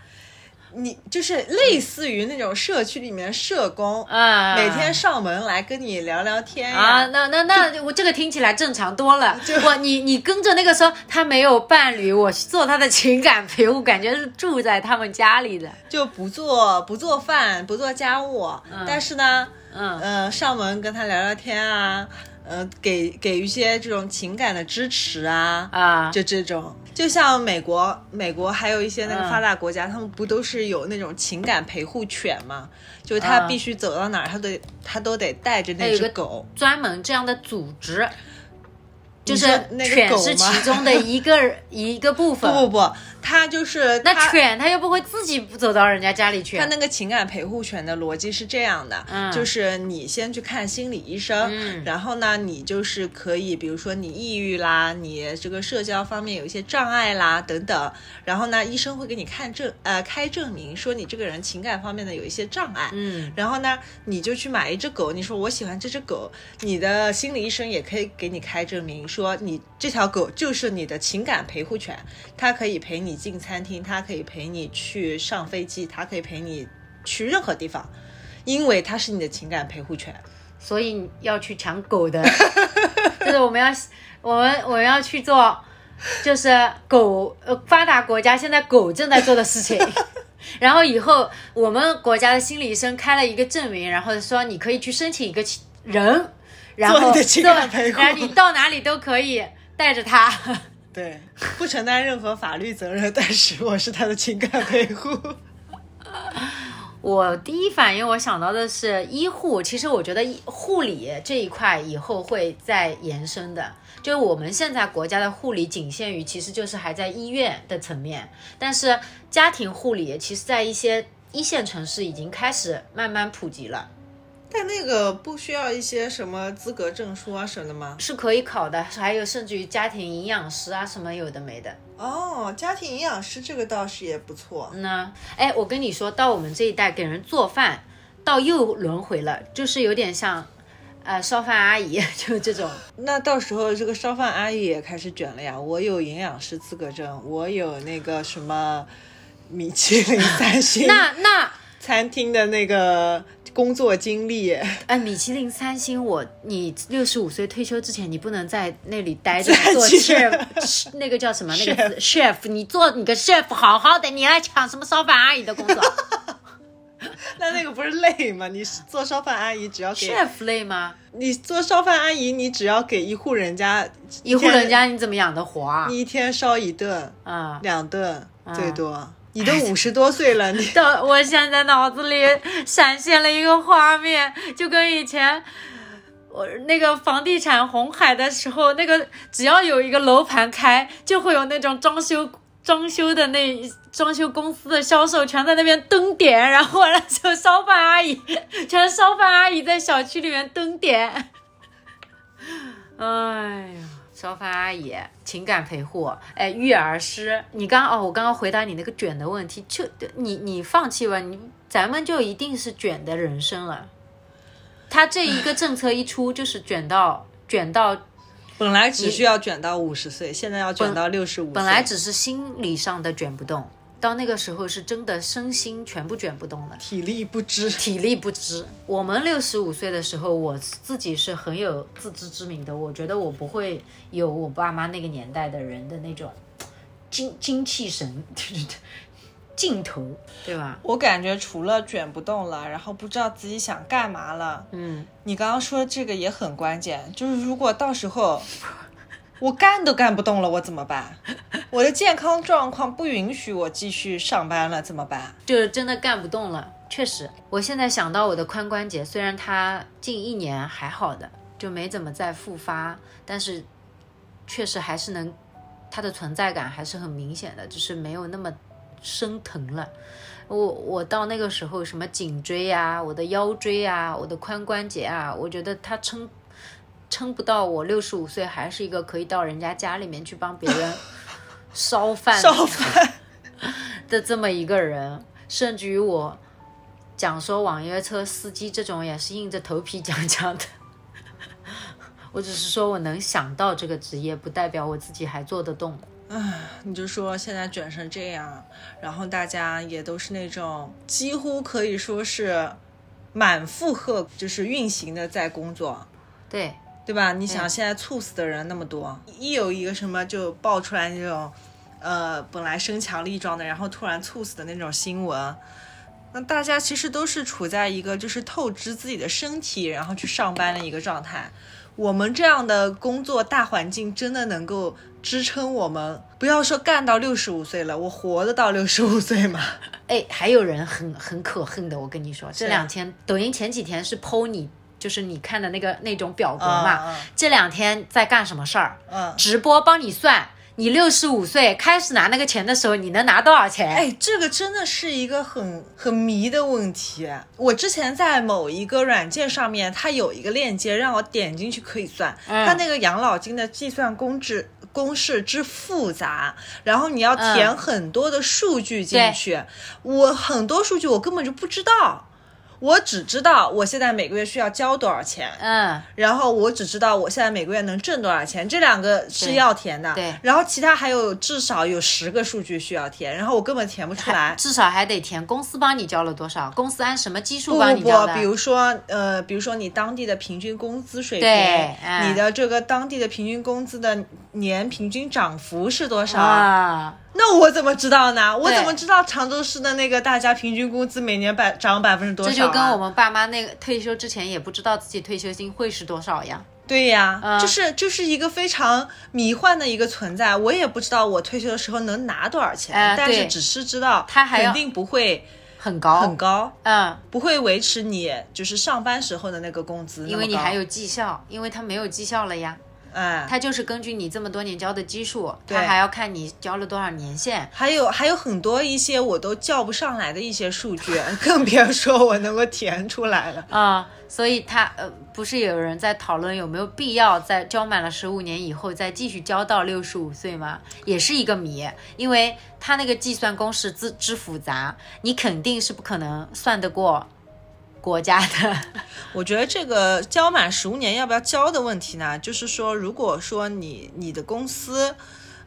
你就是类似于那种社区里面社工，啊，每天上门来跟你聊聊天呀啊，那那那我这个听起来正常多了。我你你跟着那个说他没有伴侣，我做他的情感陪护，感觉是住在他们家里的。就不做不做饭，不做家务，但是呢，嗯呃，上门跟他聊聊天啊，呃，给给予一些这种情感的支持啊，啊，就这种，就像美国，美国还有一些那个嗯发达国家，他们不都是有那种情感陪护犬吗？就是他啊必须走到哪儿，他都他都得带着那只狗。专门这样的组织，就是那个犬是其中的一个 一个部分。不不不，他就是那犬他又不会自己走到人家家里去。他那个情感陪护犬的逻辑是这样的，嗯。就是你先去看心理医生，嗯。然后呢，你就是可以，比如说你抑郁啦，你这个社交方面有一些障碍啦等等，然后呢，医生会给你看证呃开证明，说你这个人情感方面的有一些障碍，嗯。然后呢，你就去买一只狗，你说我喜欢这只狗，你的心理医生也可以给你开证明，说你这条狗就是你的情感陪护犬，它可以陪你进餐厅，他可以陪你去上飞机，他可以陪你去任何地方，因为他是你的情感陪护犬。所以你要去抢狗的，就是我们要我们我们要去做，就是狗呃发达国家现在狗正在做的事情。然后以后我们国家的心理医生开了一个证明，然后说你可以去申请一个人，然后做你的情感陪护然后你到哪里都可以带着它。对，不承担任何法律责任，但是我是他的情感陪护。我第一反应我想到的是医护，其实我觉得医护理这一块以后会再延伸的。就是我们现在国家的护理仅限于，其实就是还在医院的层面，但是家庭护理其实在一些一线城市已经开始慢慢普及了，但那个不需要一些什么资格证书啊什么的吗？是可以考的，还有甚至于家庭营养师啊什么有的没的。哦，家庭营养师这个倒是也不错。那哎，我跟你说到我们这一代给人做饭，到又轮回了，就是有点像，呃，烧饭阿姨，就这种。那到时候这个烧饭阿姨也开始卷了呀！我有营养师资格证，我有那个什么米其林三星那那餐厅的那个工作经历。哎，米其林三星，我你六十五岁退休之前，你不能在那里待着做 chef，那个叫什么？那个词 chef，你做你个 chef 好好的，你来抢什么烧饭阿姨的工作 那那个不是累吗？你做烧饭阿姨只要给？chef 累吗？你做烧饭阿姨，你只要给一户人家一户人家你怎么养得活啊？你一天烧一顿、啊、两顿最多。你都五十多岁了，你 到我现在脑子里闪现了一个画面，就跟以前我那个房地产红海的时候，那个只要有一个楼盘开，就会有那种装修装修的那装修公司的销售全在那边蹲点，然后完了就烧饭阿姨，全是烧饭阿姨在小区里面蹲点。哎呀，烧饭阿姨，情感陪护，哎，育儿师，你刚哦，我刚刚回答你那个卷的问题，就你你放弃吧，你咱们就一定是卷的人生了。他这一个政策一出，就是卷到卷到，本来只需要卷到五十岁，现在要卷到六十五。本来只是心理上的卷不动，到那个时候是真的身心全部卷不动了。体力不支，体力不支。我们六十五岁的时候，我自己是很有自知之明的。我觉得我不会有我爸妈那个年代的人的那种精精气神，对对对劲头，对吧？我感觉除了卷不动了，然后不知道自己想干嘛了。嗯，你刚刚说这个也很关键，就是如果到时候我干都干不动了，我怎么办？我的健康状况不允许我继续上班了，怎么办？就是真的干不动了。确实，我现在想到我的髋关节，虽然它近一年还好的，就没怎么再复发，但是确实还是能，它的存在感还是很明显的，只是没有那么生疼了。我我到那个时候，什么颈椎啊，我的腰椎啊，我的髋关节啊，我觉得它撑撑不到我六十五岁，还是一个可以到人家家里面去帮别人 烧饭烧饭的这么一个人，甚至于我讲说网约车司机这种也是硬着头皮讲讲的。我只是说我能想到这个职业，不代表我自己还做得动。唉，你就说现在卷成这样，然后大家也都是那种几乎可以说是满负荷，就是运行的在工作，对，对吧？你想现在猝死的人那么多，一有一个什么就爆出来那种，呃，本来身强力壮的，然后突然猝死的那种新闻，那大家其实都是处在一个就是透支自己的身体，然后去上班的一个状态。我们这样的工作大环境真的能够支撑我们？不要说干到六十五岁了，我活得到六十五岁吗？哎，还有人很很可恨的，我跟你说，这两天抖音前几天是剖你，就是你看的那个那种表格嘛，这两天在干什么事儿？嗯直播帮你算，你六十五岁开始拿那个钱的时候，你能拿多少钱？哎，这个真的是一个很很迷的问题。我之前在某一个软件上面，它有一个链接让我点进去可以算，嗯它那个养老金的计算公制公式之复杂，然后你要填嗯很多的数据进去，我很多数据我根本就不知道。我只知道我现在每个月需要交多少钱，嗯，然后我只知道我现在每个月能挣多少钱，这两个是要填的。对然后其他还有至少有十个数据需要填，然后我根本填不出来。至少还得填公司帮你交了多少，公司按什么基数不不不，帮你交的？比如说呃，比如说你当地的平均工资水平，对嗯你的这个当地的平均工资的年平均涨幅是多少？啊，那我怎么知道呢？我怎么知道常州市的那个大家平均工资每年百涨百分之多少、啊？这就跟我们爸妈那个退休之前也不知道自己退休金会是多少呀。对呀，嗯就是就是一个非常迷幻的一个存在。我也不知道我退休的时候能拿多少钱，呃但是只是知道他还要肯定不会很高，很高，嗯，不会维持你就是上班时候的那个工资。因为你还有绩效，因为他没有绩效了呀，哎，他就是根据你这么多年交的基数，对他还要看你交了多少年限。还有还有很多一些我都叫不上来的一些数据，更别说我能够填出来了。啊、所以他呃，不是有人在讨论有没有必要在交满了十五年以后再继续交到六十五岁吗？也是一个谜，因为他那个计算公式之之复杂，你肯定是不可能算得过国家的。我觉得这个交满十五年要不要交的问题呢，就是说，如果说你你的公司，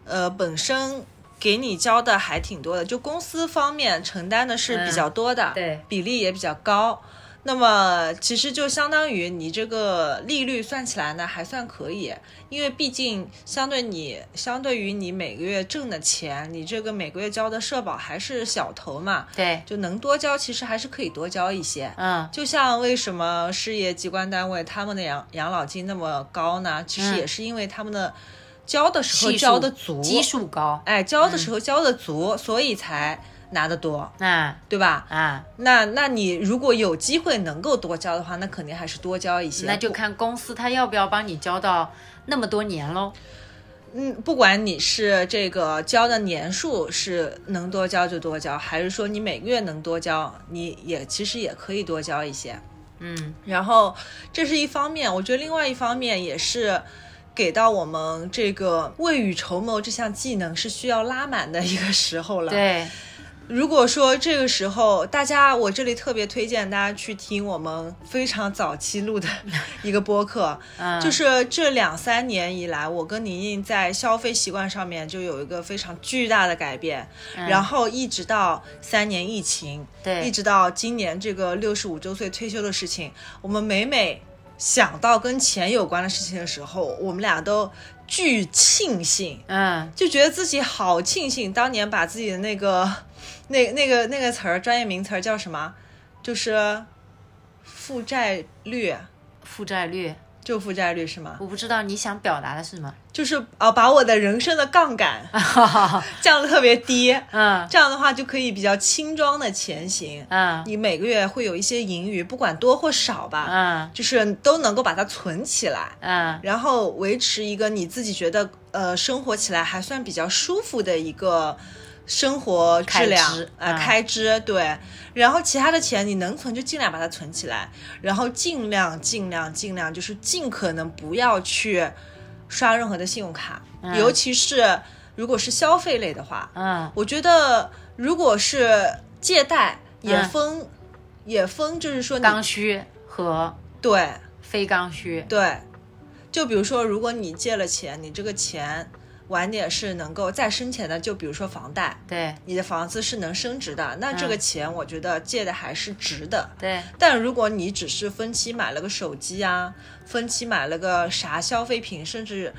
呃，本身给你交的还挺多的，就公司方面承担的是比较多的，嗯对比例也比较高。那么其实就相当于你这个利率算起来呢，还算可以，因为毕竟相对你相对于你每个月挣的钱，你这个每个月交的社保还是小头嘛，对，就能多交，其实还是可以多交一些。嗯，就像为什么事业机关单位他们的养养老金那么高呢？其实嗯也是因为他们的交的时候交的足，基数高，哎，交的时候交的足，所以才拿得多，啊对吧？啊，那那你如果有机会能够多交的话，那肯定还是多交一些。那就看公司他要不要帮你交到那么多年喽。嗯，不管你是这个交的年数是能多交就多交，还是说你每个月能多交，你也其实也可以多交一些。嗯，然后这是一方面，我觉得另外一方面也是给到我们这个未雨绸缪这项技能是需要拉满的一个时候了。，对，如果说这个时候大家，我这里特别推荐大家去听我们非常早期录的 一个播客，嗯，就是这两三年以来，我跟宁宁在消费习惯上面就有一个非常巨大的改变，然后一直到三年疫情，嗯对。一直到今年这个六十五周岁退休的事情，我们每每想到跟钱有关的事情的时候，我们俩都巨庆幸，嗯，就觉得自己好庆幸当年把自己的那个 那那个那个词儿专业名词儿叫什么，就是负债率。负债率，就负债率是吗？我不知道你想表达的是什么。就是啊，把我的人生的杠杆 降得特别低，嗯。这样的话就可以比较轻装的前行。嗯。你每个月会有一些盈余，不管多或少吧，嗯。就是都能够把它存起来，嗯。然后维持一个你自己觉得呃生活起来还算比较舒服的一个生活质量开支呃嗯。开支对，然后其他的钱你能存就尽量把它存起来，然后尽量尽量尽量就是尽可能不要去刷任何的信用卡，嗯。尤其是如果是消费类的话，嗯。我觉得如果是借贷也嗯。分、也分，就是说刚需和对。非刚需，对，就比如说，如果你借了钱，你这个钱晚点是能够再生钱的，就比如说房贷，对你的房子是能升值的，那这个嗯钱我觉得借的还是值的。对但如果你只是分期买了个手机啊，分期买了个啥消费品，甚至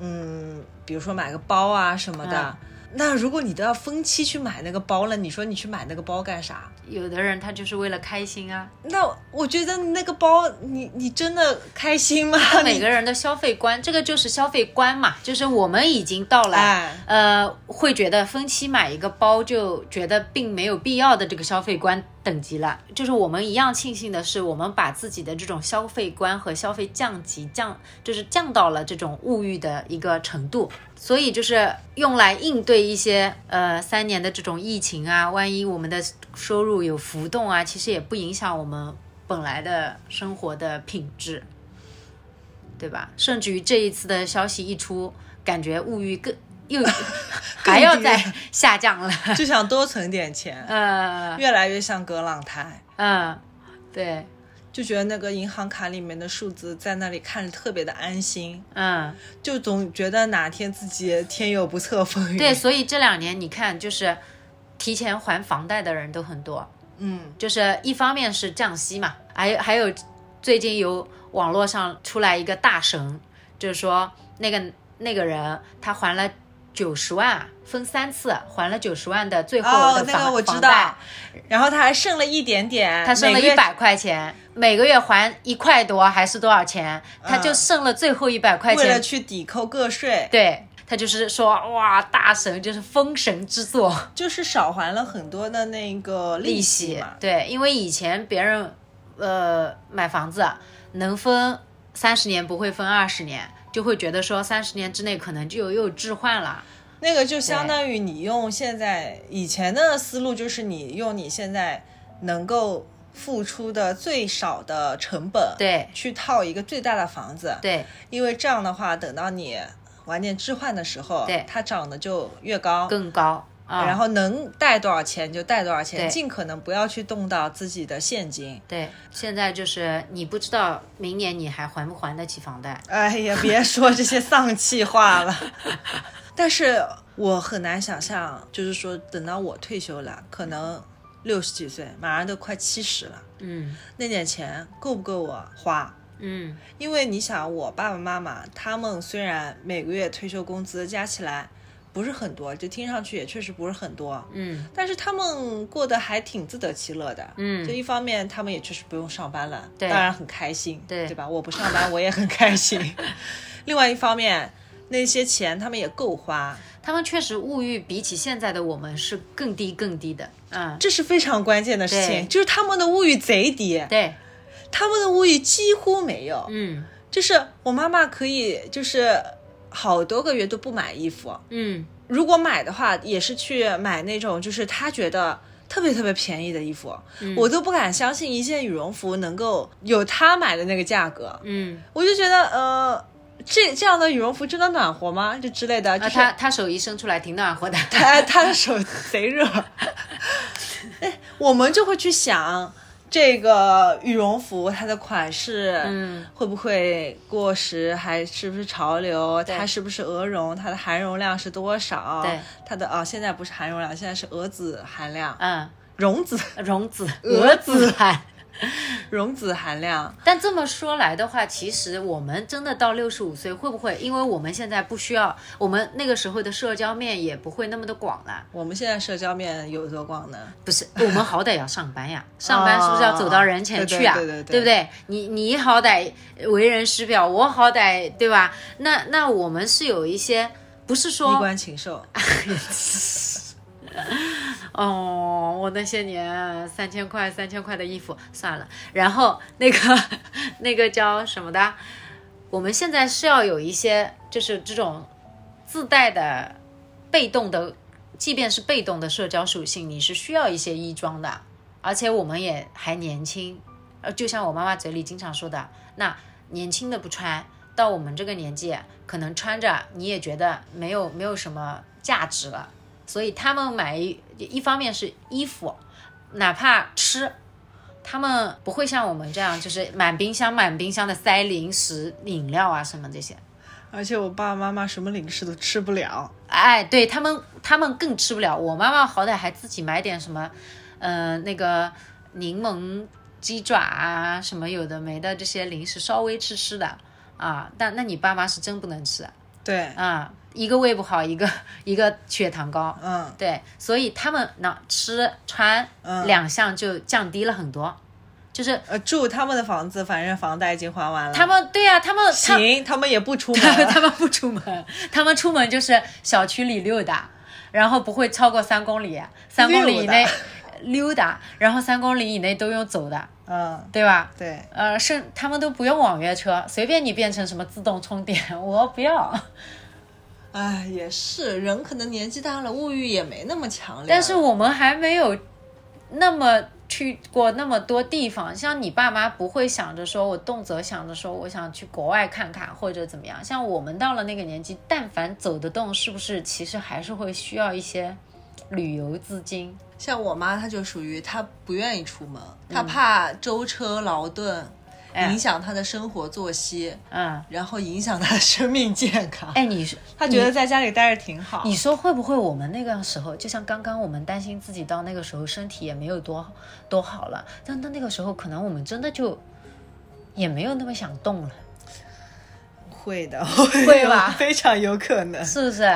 嗯，比如说买个包啊什么的，那如果你都要分期去买那个包了，你说你去买那个包干啥？有的人他就是为了开心啊，那我觉得那个包，你你真的开心吗？每个人的消费观，这个就是消费观嘛，就是我们已经到了，哎呃，会觉得分期买一个包就觉得并没有必要的这个消费观等级了。就是我们一样庆幸的是，我们把自己的这种消费观和消费降级降，就是降到了这种物欲的一个程度。所以就是用来应对一些呃三年的这种疫情啊，万一我们的收入有浮动啊，其实也不影响我们本来的生活的品质。对吧？甚至于这一次的消息一出，感觉物欲更又 还要再下降了。就想多存点钱，呃越来越像葛朗台，嗯，对，就觉得那个银行卡里面的数字在那里看着特别的安心，嗯就总觉得哪天自己天有不测风云。对，，所以这两年你看，就是提前还房贷的人都很多，嗯，就是一方面是降息嘛，还有还有最近有网络上出来一个大神，就是说那个那个人他还了九十万，分三次还了九十万的最后的，哦那房、个我知道。房贷，，然后他还剩了一点点，他剩了一百块钱，每个月还一块多还是多少钱，他就嗯。剩了最后一百块钱为了钱。去抵扣个税，对他就是说哇，大神就是封神之作，就是少还了很多的那个利息嘛。息对，因为以前别人呃买房子能分三十年不会分二十年，就会觉得说三十年之内可能就又有置换了。那个就相当于你用现在以前的思路，就是你用你现在能够付出的最少的成本，对去套一个最大的房子，对因为这样的话，等到你晚点置换的时候，对它涨的就越高，更高啊，然后能贷多少钱就贷多少钱，尽可能不要去动到自己的现金。对，现在就是你不知道明年你还还不还得起房贷。哎呀，别说这些丧气话了。但是我很难想象，就是说等到我退休了，可能六十几岁，马上都快七十了，嗯那点钱够不够我花？嗯因为你想，我爸爸妈妈他们虽然每个月退休工资加起来不是很多，就听上去也确实不是很多，嗯但是他们过得还挺自得其乐的。嗯就一方面他们也确实不用上班了，对当然很开心，对对吧？我不上班我也很开心。另外一方面，那些钱他们也够花，他们确实物欲比起现在的我们是更低更低的。嗯，这是非常关键的事情，就是他们的物欲贼低，对，他们的物欲几乎没有。嗯就是我妈妈可以就是好多个月都不买衣服，嗯如果买的话，也是去买那种就是她觉得特别特别便宜的衣服，嗯我都不敢相信一件羽绒服能够有她买的那个价格，嗯，我就觉得呃。这这样的羽绒服真的暖和吗？就之类的，就啊，是他他手一伸出来挺暖和的。他他的手贼热，哎，我们就会去想这个羽绒服它的款式，嗯，会不会过时，还是不是潮流？它是不是鹅绒？它的含绒量是多少？对，它的啊、现在不是含绒量，现在是鹅子含量，嗯，绒子。绒子、鹅子。子汗。绒子含量。但这么说来的话，其实我们真的到六十五岁，会不会？因为我们现在不需要，我们那个时候的社交面也不会那么的广了。我们现在社交面有多广呢？不是，我们好歹要上班呀，上班是不是要走到人前去啊？对对对对对不对？你你好歹为人师表，我好歹对吧？那那我们是有一些，不是说衣说冠禽兽，哦，我那些年三千块三千块的衣服算了，然后那个那个叫什么的，我们现在是要有一些就是这种自带的被动的，即便是被动的社交属性，你是需要一些衣装的。而且我们也还年轻，呃，就像我妈妈嘴里经常说的，那年轻的不穿，到我们这个年纪，可能穿着你也觉得没有没有什么价值了。所以他们买一一方面是衣服，哪怕吃，他们不会像我们这样，就是满冰箱满冰箱的塞零食、饮料啊什么这些。而且我爸爸妈妈什么零食都吃不了，哎，对他们，他们更吃不了。我妈妈好歹还自己买点什么，嗯、那个柠檬鸡爪啊，什么有的没的这些零食，稍微吃吃的啊。但那你爸妈是真不能吃对，啊，一个胃不好，一个 一个血糖高。嗯，对，所以他们那吃穿嗯两项就降低了很多，就是呃，住他们的房子，反正房贷已经还完了。他们对呀、他们他行，他们也不出门他们。他们不出门，他们出门就是小区里溜达，然后不会超过三公里，三公里以内溜达，然后三公里以内都用走的，嗯，对吧？对，呃，是他们都不用网约车，随便你变成什么自动充电，我不要。哎，也是，人可能年纪大了，物欲也没那么强烈。但是我们还没有那么去过那么多地方，像你爸妈不会想着说，我动辄想着说我想去国外看看或者怎么样。像我们到了那个年纪，但凡走得动，是不是其实还是会需要一些旅游资金？像我妈，她就属于她不愿意出门，她怕舟车劳顿哎影响他的生活作息，嗯，然后影响他的生命健康。哎，你是 他觉得在家里待着挺好。你说会不会我们那个时候，就像刚刚我们担心自己到那个时候身体也没有多多好了，但到那个时候可能我们真的就也没有那么想动了，会的，会吧 非常有可能。是不是？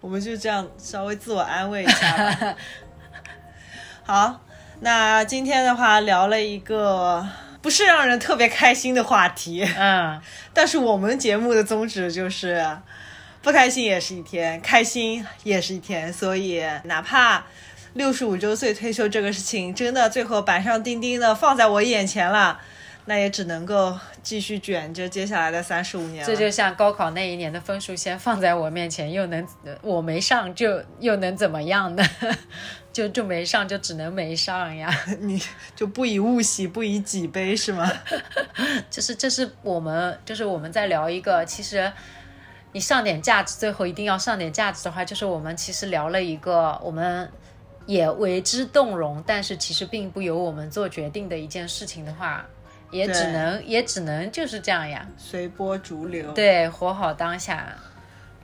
我们就这样稍微自我安慰一下吧。好，那今天的话聊了一个不是让人特别开心的话题，嗯。但是我们节目的宗旨就是不开心也是一天，开心也是一天，所以哪怕。六十五周岁退休这个事情，真的最后板上钉钉的放在我眼前了，那也只能够继续卷着接下来的三十五年了。这就像高考那一年的分数线放在我面前，又能我没上就又能怎么样呢？就就没上，就只能没上呀。你就不以物喜，不以己悲是吗？就是这是我们就是我们在聊一个，其实你上点价值，最后一定要上点价值的话，就是我们其实聊了一个我们也为之动容，但是其实并不由我们做决定的一件事情的话，也只能也只能就是这样呀。随波逐流。对，活好当下。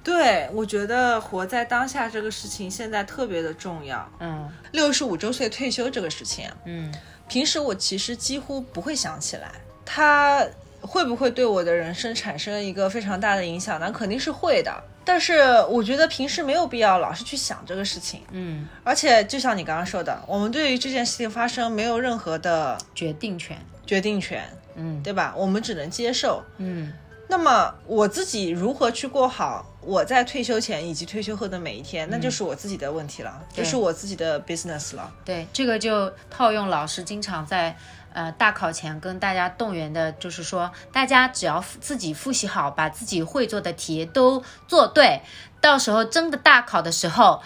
对，我觉得活在当下这个事情现在特别的重要。嗯六十五周岁退休这个事情啊，嗯平时我其实几乎不会想起来，它会不会对我的人生产生一个非常大的影响呢？肯定是会的。但是我觉得平时没有必要老是去想这个事情，嗯，而且就像你刚刚说的，我们对于这件事情发生没有任何的决定权。决定权，嗯对吧？我们只能接受。嗯那么我自己如何去过好我在退休前以及退休后的每一天，那就是我自己的问题了，对就是我自己的 business 了。对，这个就套用老师经常在呃大考前跟大家动员的，就是说大家只要复自己复习好，把自己会做的题都做对，到时候真的大考的时候，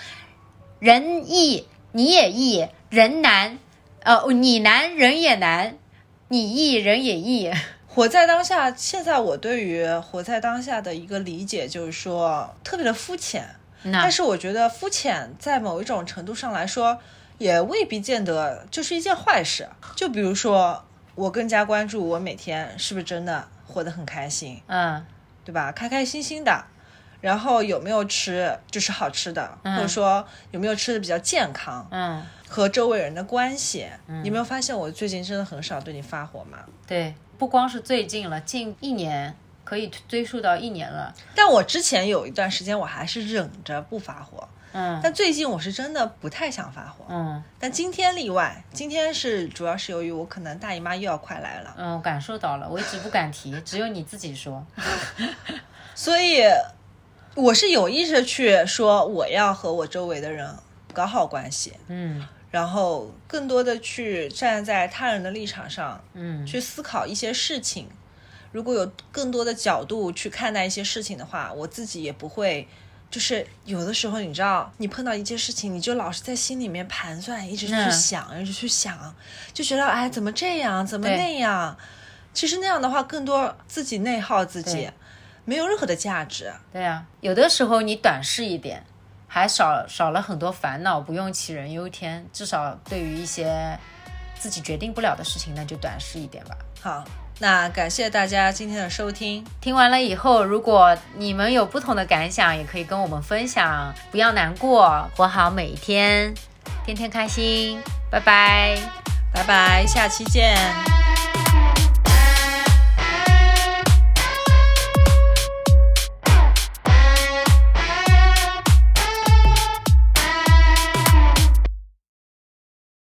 人易你也易，人难，呃你难人也难，你易人也易。活在当下，现在我对于活在当下的一个理解就是说，特别的肤浅。那但是我觉得肤浅在某一种程度上来说，也未必见得就是一件坏事。就比如说，我更加关注我每天是不是真的活得很开心，嗯对吧？开开心心的，然后有没有吃就是好吃的，或者说有没有吃的比较健康，嗯，和周围人的关系。你没有发现我最近真的很少对你发火吗？对，不光是最近了，近一年可以追溯到一年了。但我之前有一段时间我还是忍着不发火，嗯但最近我是真的不太想发火。嗯但今天例外，今天是主要是由于我可能大姨妈又要快来了，嗯，我感受到了，我一直不敢提，只有你自己说。所以我是有意识去说我要和我周围的人搞好关系，嗯然后更多的去站在他人的立场上嗯去思考一些事情。如果有更多的角度去看待一些事情的话，我自己也不会就是有的时候，你知道，你碰到一件事情，你就老是在心里面盘算，一直去嗯想，一直去想，就觉得哎，怎么这样，怎么那样？其实那样的话，更多自己内耗自己，没有任何的价值。对呀、有的时候你短视一点，还少少了很多烦恼，不用杞人忧天。至少对于一些自己决定不了的事情，那就短视一点吧。好，那感谢大家今天的收听。听完了以后，如果你们有不同的感想，也可以跟我们分享。不要难过，活好每一天，天天开心。拜拜。拜拜，下期见。